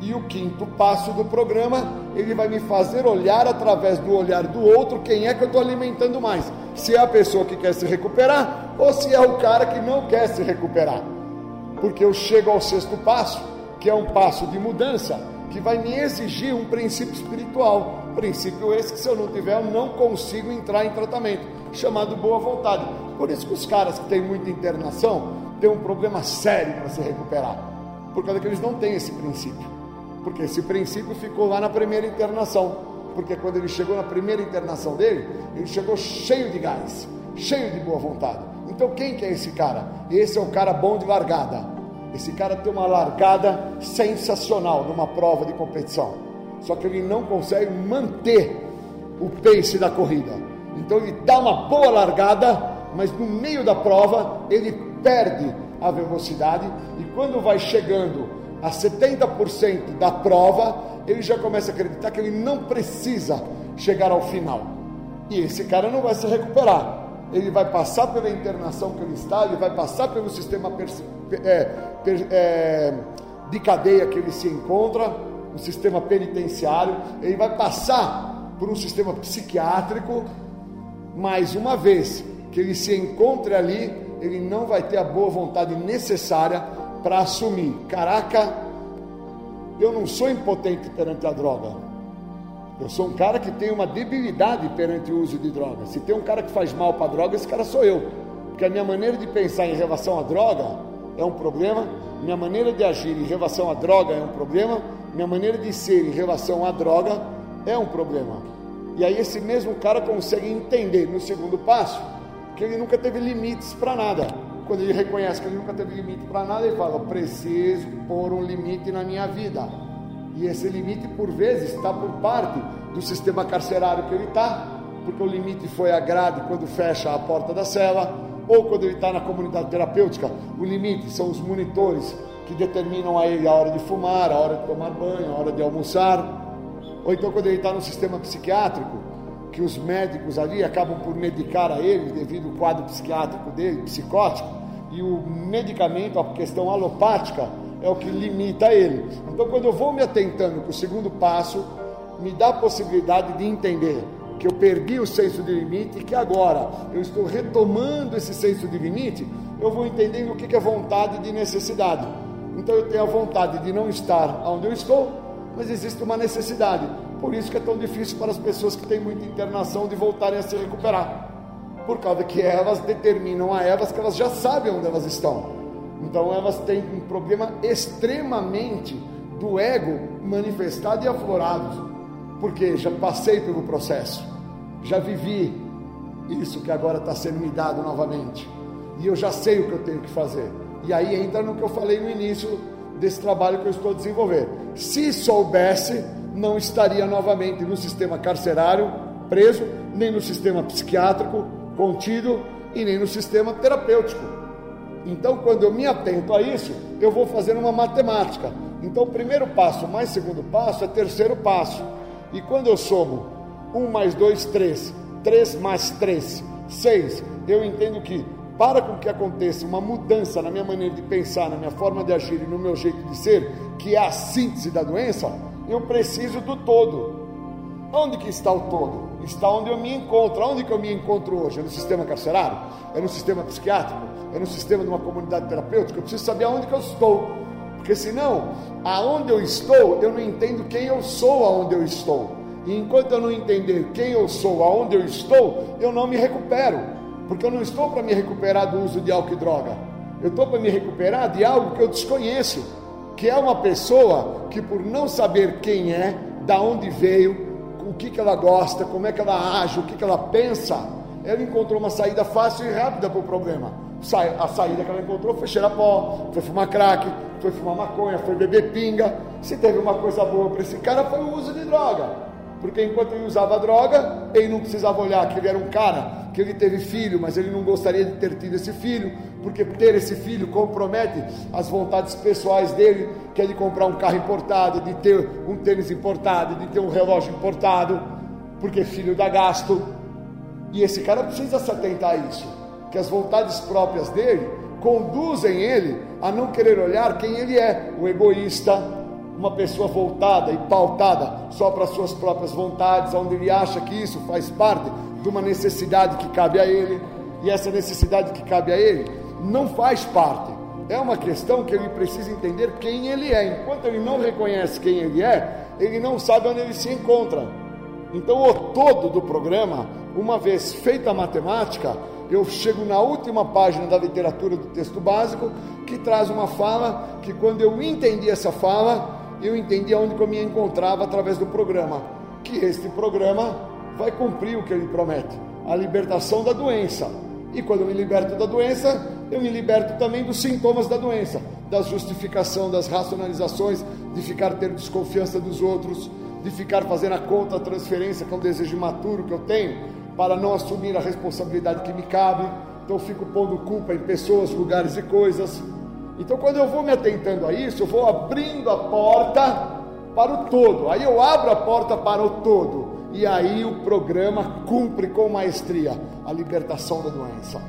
E o quinto passo do programa, ele vai me fazer olhar através do olhar do outro quem é que eu estou alimentando mais. Se é a pessoa que quer se recuperar ou se é o cara que não quer se recuperar. Porque eu chego ao sexto passo, que é um passo de mudança, que vai me exigir um princípio espiritual. Princípio esse que se eu não tiver, eu não consigo entrar em tratamento, chamado boa vontade. Por isso que os caras que têm muita internação têm um problema sério para se recuperar. Por causa que eles não têm esse princípio. Porque esse princípio ficou lá na primeira internação porque quando ele chegou na primeira internação dele, ele chegou cheio de gás, cheio de boa vontade. Então quem que é esse cara? Esse é o cara bom de largada. Esse cara tem uma largada sensacional numa prova de competição. Só que ele não consegue manter o pace da corrida. Então ele dá uma boa largada, mas no meio da prova ele perde a velocidade e quando vai chegando a 70% da prova, ele já começa a acreditar que ele não precisa chegar ao final. E esse cara não vai se recuperar. Ele vai passar pela internação que ele está, ele vai passar pelo sistema é, é, de cadeia que ele se encontra, o sistema penitenciário, ele vai passar por um sistema psiquiátrico, mais uma vez que ele se encontre ali, ele não vai ter a boa vontade necessária para assumir. Caraca, eu não sou impotente perante a droga. Eu sou um cara que tem uma debilidade perante o uso de droga. Se tem um cara que faz mal para droga, esse cara sou eu. Porque a minha maneira de pensar em relação à droga é um problema, minha maneira de agir em relação à droga é um problema, minha maneira de ser em relação à droga é um problema. E aí esse mesmo cara consegue entender no segundo passo que ele nunca teve limites para nada. Quando ele reconhece que ele nunca teve limite para nada, ele fala: preciso pôr um limite na minha vida. E esse limite, por vezes, está por parte do sistema carcerário que ele está, porque o limite foi a grade quando fecha a porta da cela, ou quando ele está na comunidade terapêutica, o limite são os monitores que determinam a ele a hora de fumar, a hora de tomar banho, a hora de almoçar, ou então quando ele está no sistema psiquiátrico, que os médicos ali acabam por medicar a ele devido ao quadro psiquiátrico dele, psicótico, e o medicamento, a questão alopática, é o que limita ele. Então, quando eu vou me atentando para o segundo passo, me dá a possibilidade de entender que eu perdi o senso de limite e que agora eu estou retomando esse senso de limite, eu vou entendendo o que é vontade de necessidade. Então, eu tenho a vontade de não estar onde eu estou, mas existe uma necessidade. Por isso que é tão difícil para as pessoas que têm muita internação de voltarem a se recuperar. Por causa que elas determinam a elas que elas já sabem onde elas estão. Então elas têm um problema extremamente do ego manifestado e aflorado. Porque já passei pelo processo, já vivi isso que agora está sendo me dado novamente. E eu já sei o que eu tenho que fazer. E aí entra no que eu falei no início desse trabalho que eu estou a desenvolver. Se soubesse, não estaria novamente no sistema carcerário preso, nem no sistema psiquiátrico contido e nem no sistema terapêutico. Então, quando eu me atento a isso, eu vou fazer uma matemática. Então, primeiro passo mais segundo passo é terceiro passo. E quando eu somo 1 mais 2, 3, 3 mais 3, 6, eu entendo que para com que aconteça uma mudança na minha maneira de pensar, na minha forma de agir e no meu jeito de ser, que é a síntese da doença, eu preciso do todo. Onde que está o todo? Está onde eu me encontro. Onde que eu me encontro hoje? É no sistema carcerário? É no sistema psiquiátrico? É no sistema de uma comunidade terapêutica? Eu preciso saber aonde que eu estou. Porque senão, aonde eu estou, eu não entendo quem eu sou aonde eu estou. E enquanto eu não entender quem eu sou, aonde eu estou, eu não me recupero. Porque eu não estou para me recuperar do uso de álcool e droga. Eu estou para me recuperar de algo que eu desconheço que é uma pessoa que por não saber quem é, da onde veio, o que, que ela gosta, como é que ela age, o que, que ela pensa, ela encontrou uma saída fácil e rápida para o problema. A saída que ela encontrou foi cheirar pó, foi fumar crack, foi fumar maconha, foi beber pinga. Se teve uma coisa boa para esse cara foi o uso de droga. Porque enquanto ele usava droga, ele não precisava olhar que ele era um cara, que ele teve filho, mas ele não gostaria de ter tido esse filho, porque ter esse filho compromete as vontades pessoais dele, que é de comprar um carro importado, de ter um tênis importado, de ter um relógio importado, porque filho dá gasto. E esse cara precisa se atentar a isso, que as vontades próprias dele conduzem ele a não querer olhar quem ele é, o egoísta, uma pessoa voltada e pautada só para suas próprias vontades, onde ele acha que isso faz parte de uma necessidade que cabe a ele. e essa necessidade que cabe a ele não faz parte. É uma questão que ele precisa entender quem ele é. Enquanto ele não reconhece quem ele é, ele não sabe onde ele se encontra. Então, o todo do programa, uma vez feita a matemática, eu chego na última página da literatura do texto básico, que traz uma fala que, quando eu entendi essa fala, eu entendi onde eu me encontrava através do programa. Que este programa vai cumprir o que ele promete: a libertação da doença. E quando eu me liberto da doença, eu me liberto também dos sintomas da doença, da justificação, das racionalizações, de ficar tendo desconfiança dos outros, de ficar fazendo a conta, a transferência, que é um desejo imaturo que eu tenho, para não assumir a responsabilidade que me cabe. Então fico pondo culpa em pessoas, lugares e coisas. Então quando eu vou me atentando a isso, eu vou abrindo a porta para o todo. Aí eu abro a porta para o todo. E aí o programa cumpre com maestria a libertação da doença.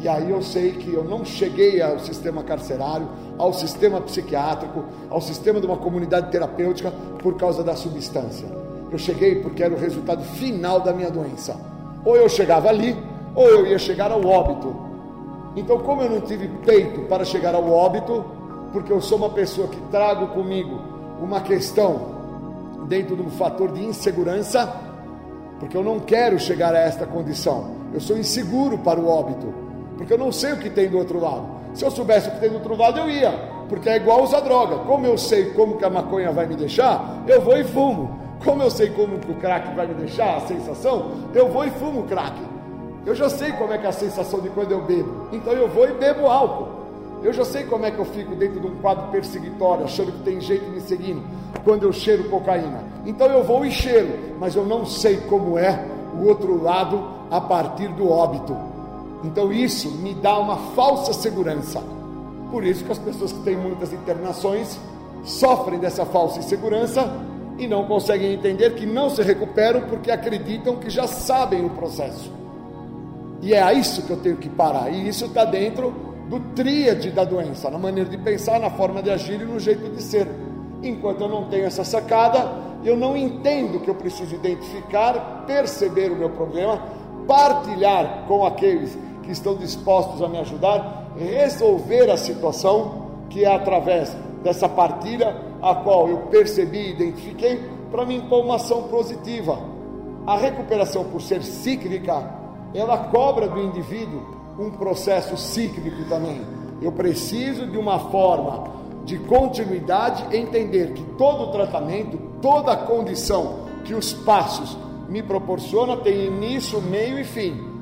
E aí eu sei que eu não cheguei ao sistema carcerário, ao sistema psiquiátrico, ao sistema de uma comunidade terapêutica por causa da substância. Eu cheguei porque era o resultado final da minha doença. Ou eu chegava ali, ou eu ia chegar ao óbito. Então, como eu não tive peito para chegar ao óbito, porque eu sou uma pessoa que trago comigo uma questão dentro de um fator de insegurança, porque eu não quero chegar a esta condição. Eu sou inseguro para o óbito porque eu não sei o que tem do outro lado. Se eu soubesse o que tem do outro lado, eu ia, porque é igual usar droga. Como eu sei como que a maconha vai me deixar, eu vou e fumo. Como eu sei como o crack vai me deixar, a sensação, eu vou e fumo crack. Eu já sei como é que é a sensação de quando eu bebo, então eu vou e bebo álcool. Eu já sei como é que eu fico dentro de um quadro perseguitório, achando que tem jeito me seguindo, quando eu cheiro cocaína. Então eu vou e cheiro, mas eu não sei como é o outro lado a partir do óbito. Então isso me dá uma falsa segurança. Por isso que as pessoas que têm muitas internações sofrem dessa falsa insegurança e não conseguem entender que não se recuperam porque acreditam que já sabem o processo. E é a isso que eu tenho que parar. E isso está dentro do tríade da doença, na maneira de pensar, na forma de agir e no jeito de ser. Enquanto eu não tenho essa sacada, eu não entendo que eu preciso identificar, perceber o meu problema, partilhar com aqueles que estão dispostos a me ajudar, resolver a situação, que é através dessa partilha, a qual eu percebi e identifiquei, para me impor uma ação positiva. A recuperação, por ser cíclica, ela cobra do indivíduo um processo cíclico também. Eu preciso de uma forma de continuidade, entender que todo tratamento, toda condição que os passos me proporciona tem início, meio e fim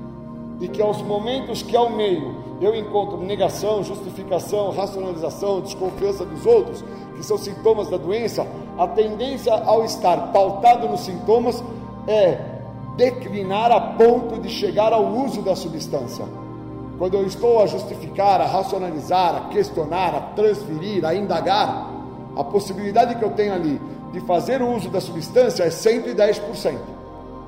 e que aos momentos que ao meio eu encontro negação, justificação, racionalização, desconfiança dos outros, que são sintomas da doença, a tendência ao estar pautado nos sintomas é declinar a ponto de chegar ao uso da substância. Quando eu estou a justificar, a racionalizar, a questionar, a transferir, a indagar, a possibilidade que eu tenho ali de fazer o uso da substância é 110%.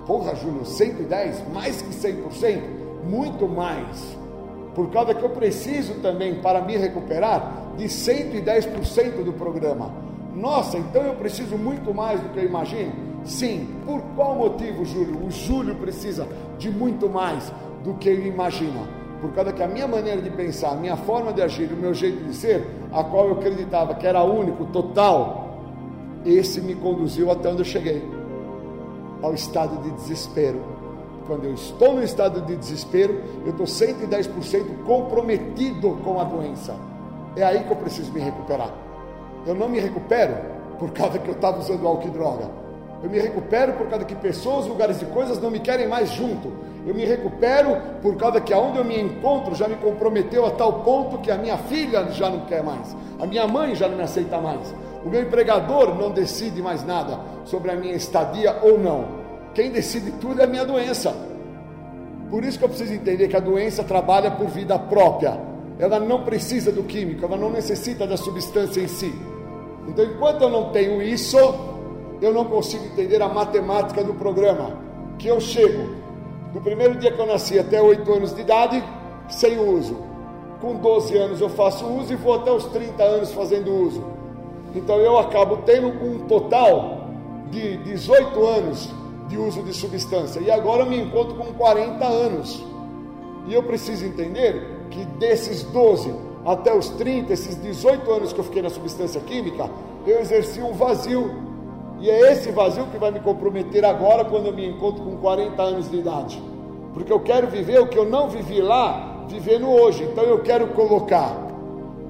Porra, Júlio, 110? Mais que 100%? Muito mais, por causa que eu preciso também, para me recuperar, de 110% do programa. Nossa, então eu preciso muito mais do que eu imagino? Sim, por qual motivo, Júlio? O Júlio precisa de muito mais do que ele imagina. Por causa que a minha maneira de pensar, a minha forma de agir, o meu jeito de ser, a qual eu acreditava que era único, total, esse me conduziu até onde eu cheguei ao estado de desespero quando eu estou no estado de desespero, eu estou 110% comprometido com a doença. É aí que eu preciso me recuperar. Eu não me recupero por causa que eu estava usando álcool e droga. Eu me recupero por causa que pessoas, lugares e coisas não me querem mais junto. Eu me recupero por causa que aonde eu me encontro já me comprometeu a tal ponto que a minha filha já não quer mais, a minha mãe já não me aceita mais, o meu empregador não decide mais nada sobre a minha estadia ou não. Quem decide tudo é a minha doença. Por isso que eu preciso entender que a doença trabalha por vida própria. Ela não precisa do químico, ela não necessita da substância em si. Então, enquanto eu não tenho isso, eu não consigo entender a matemática do programa. Que eu chego do primeiro dia que eu nasci até 8 anos de idade, sem uso. Com 12 anos eu faço uso e vou até os 30 anos fazendo uso. Então eu acabo tendo um total de 18 anos de uso de substância. E agora eu me encontro com 40 anos. E eu preciso entender que desses 12 até os 30, esses 18 anos que eu fiquei na substância química, eu exerci um vazio. E é esse vazio que vai me comprometer agora quando eu me encontro com 40 anos de idade. Porque eu quero viver o que eu não vivi lá, vivendo hoje. Então eu quero colocar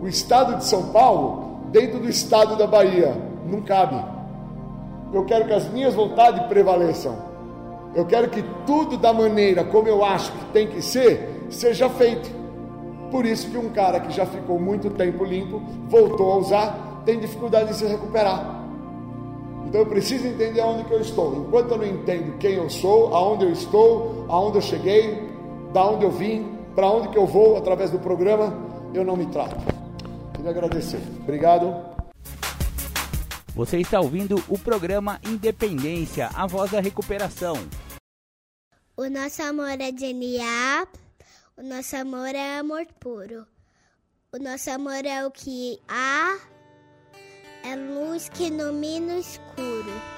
o estado de São Paulo dentro do estado da Bahia. Não cabe. Eu quero que as minhas vontades prevaleçam. Eu quero que tudo da maneira como eu acho que tem que ser, seja feito. Por isso que um cara que já ficou muito tempo limpo, voltou a usar, tem dificuldade de se recuperar. Então eu preciso entender aonde que eu estou. Enquanto eu não entendo quem eu sou, aonde eu estou, aonde eu cheguei, da onde eu vim, para onde que eu vou através do programa, eu não me trato. Queria agradecer. Obrigado. Você está ouvindo o programa Independência, a voz da recuperação. O nosso amor é genial. O nosso amor é amor puro. O nosso amor é o que há, é luz que ilumina o escuro.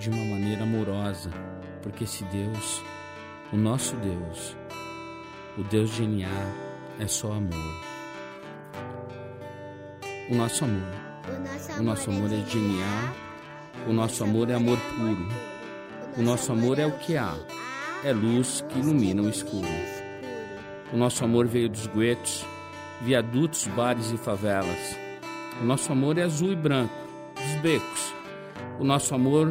de uma maneira amorosa, porque esse Deus, o nosso Deus, o Deus de NA é só amor. O nosso amor. O nosso amor é genial. O nosso amor é amor puro. O nosso amor é o que há. É luz que ilumina o escuro. O nosso amor veio dos guetos, viadutos, bares e favelas. O nosso amor é azul e branco, dos becos. O nosso amor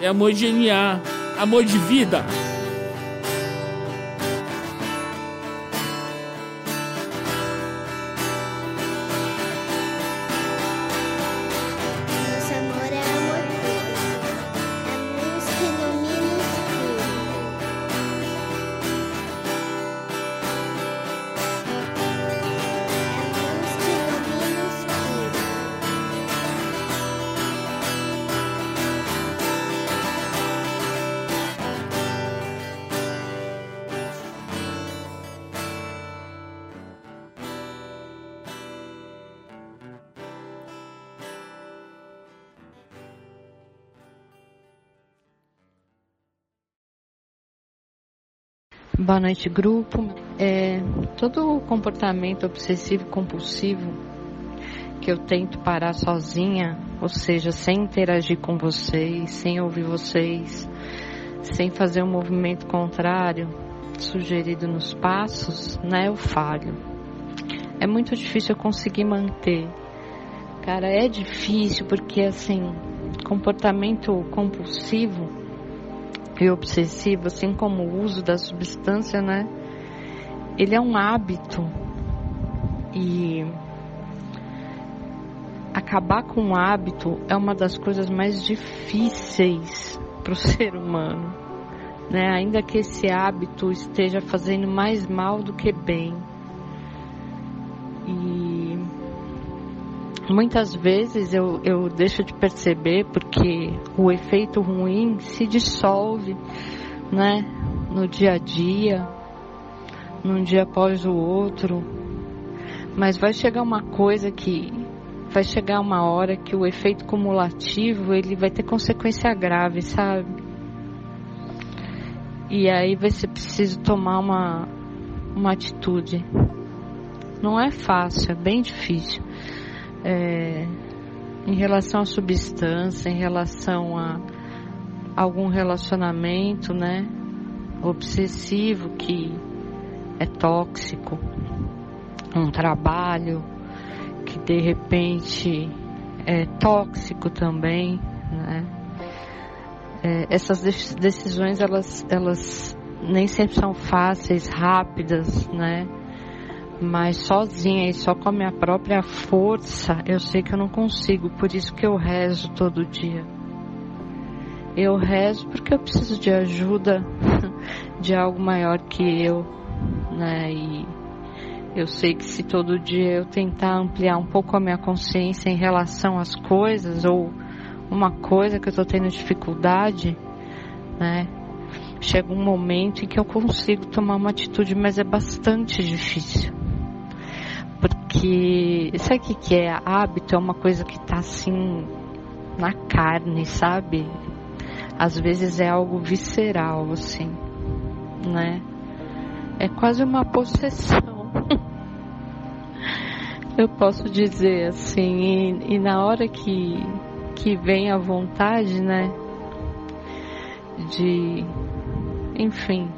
É amor genial. Amor de vida. Boa noite, grupo. É, todo comportamento obsessivo compulsivo que eu tento parar sozinha, ou seja, sem interagir com vocês, sem ouvir vocês, sem fazer um movimento contrário sugerido nos passos, né, eu falho. É muito difícil eu conseguir manter. Cara, é difícil porque assim, comportamento compulsivo e obsessivo, assim como o uso da substância, né? Ele é um hábito e acabar com o hábito é uma das coisas mais difíceis para o ser humano, né? Ainda que esse hábito esteja fazendo mais mal do que bem. Muitas vezes eu, eu deixo de perceber porque o efeito ruim se dissolve, né? No dia a dia, num dia após o outro. Mas vai chegar uma coisa que vai chegar uma hora que o efeito cumulativo ele vai ter consequência grave, sabe? E aí vai ser preciso tomar uma, uma atitude. Não é fácil, é bem difícil. É, em relação à substância, em relação a algum relacionamento, né? Obsessivo que é tóxico, um trabalho que de repente é tóxico também, né? É, essas decisões elas, elas nem sempre são fáceis, rápidas, né? Mas sozinha e só com a minha própria força, eu sei que eu não consigo, por isso que eu rezo todo dia. Eu rezo porque eu preciso de ajuda de algo maior que eu, né? E eu sei que se todo dia eu tentar ampliar um pouco a minha consciência em relação às coisas ou uma coisa que eu estou tendo dificuldade, né? Chega um momento em que eu consigo tomar uma atitude, mas é bastante difícil. Porque sabe o que, que é? Hábito é uma coisa que está assim na carne, sabe? Às vezes é algo visceral, assim, né? É quase uma possessão eu posso dizer assim, e, e, na hora que, que vem a vontade, né, de, enfim,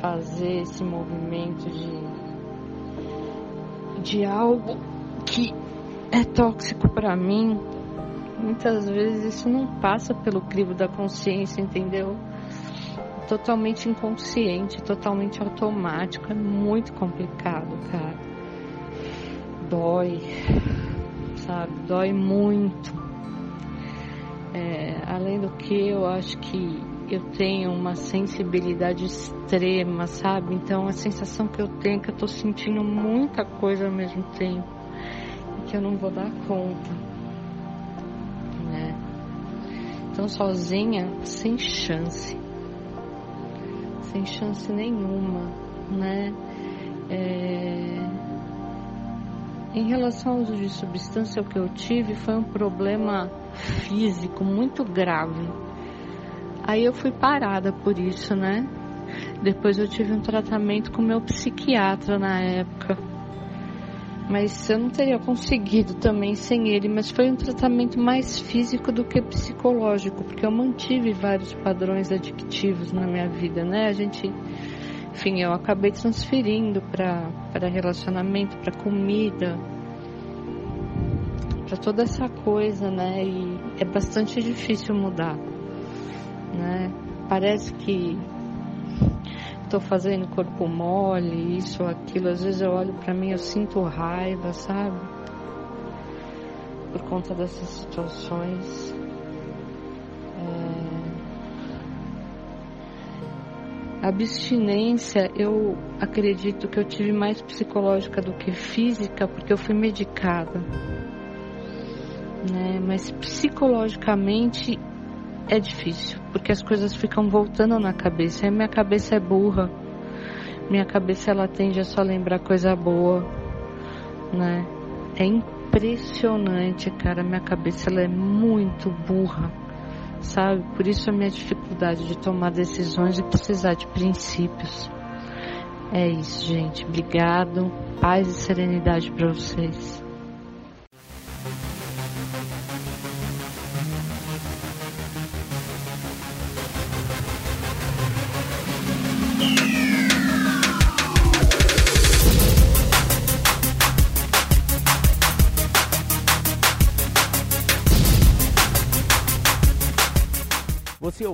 fazer esse movimento de, de algo que é tóxico para mim, muitas vezes isso não passa pelo crivo da consciência, entendeu? totalmente inconsciente, totalmente automático. É muito complicado, cara. Dói, sabe? Dói muito. É, além do que, eu acho que eu tenho uma sensibilidade extrema, sabe? Então a sensação que eu tenho é que eu tô sentindo muita coisa ao mesmo tempo e que eu não vou dar conta, né? Então sozinha, sem chance sem chance nenhuma, né? É... Em relação ao uso de substância, o que eu tive foi um problema físico muito grave. Aí eu fui parada por isso, né? Depois eu tive um tratamento com meu psiquiatra na época mas eu não teria conseguido também sem ele, mas foi um tratamento mais físico do que psicológico, porque eu mantive vários padrões adictivos na minha vida, né? A gente, enfim, eu acabei transferindo para relacionamento, para comida, para toda essa coisa, né? E é bastante difícil mudar, né? Parece que tô fazendo corpo mole, isso ou aquilo. Às vezes eu olho para mim, eu sinto raiva, sabe? Por conta dessas situações. É... Abstinência, eu acredito que eu tive mais psicológica do que física, porque eu fui medicada. Né? Mas psicologicamente é difícil, porque as coisas ficam voltando na cabeça. E minha cabeça é burra. Minha cabeça ela tende a só lembrar coisa boa, né? É impressionante, cara. Minha cabeça ela é muito burra. sabe? Por isso a minha dificuldade de tomar decisões e precisar de princípios. É isso, gente. Obrigado. Paz e serenidade para vocês.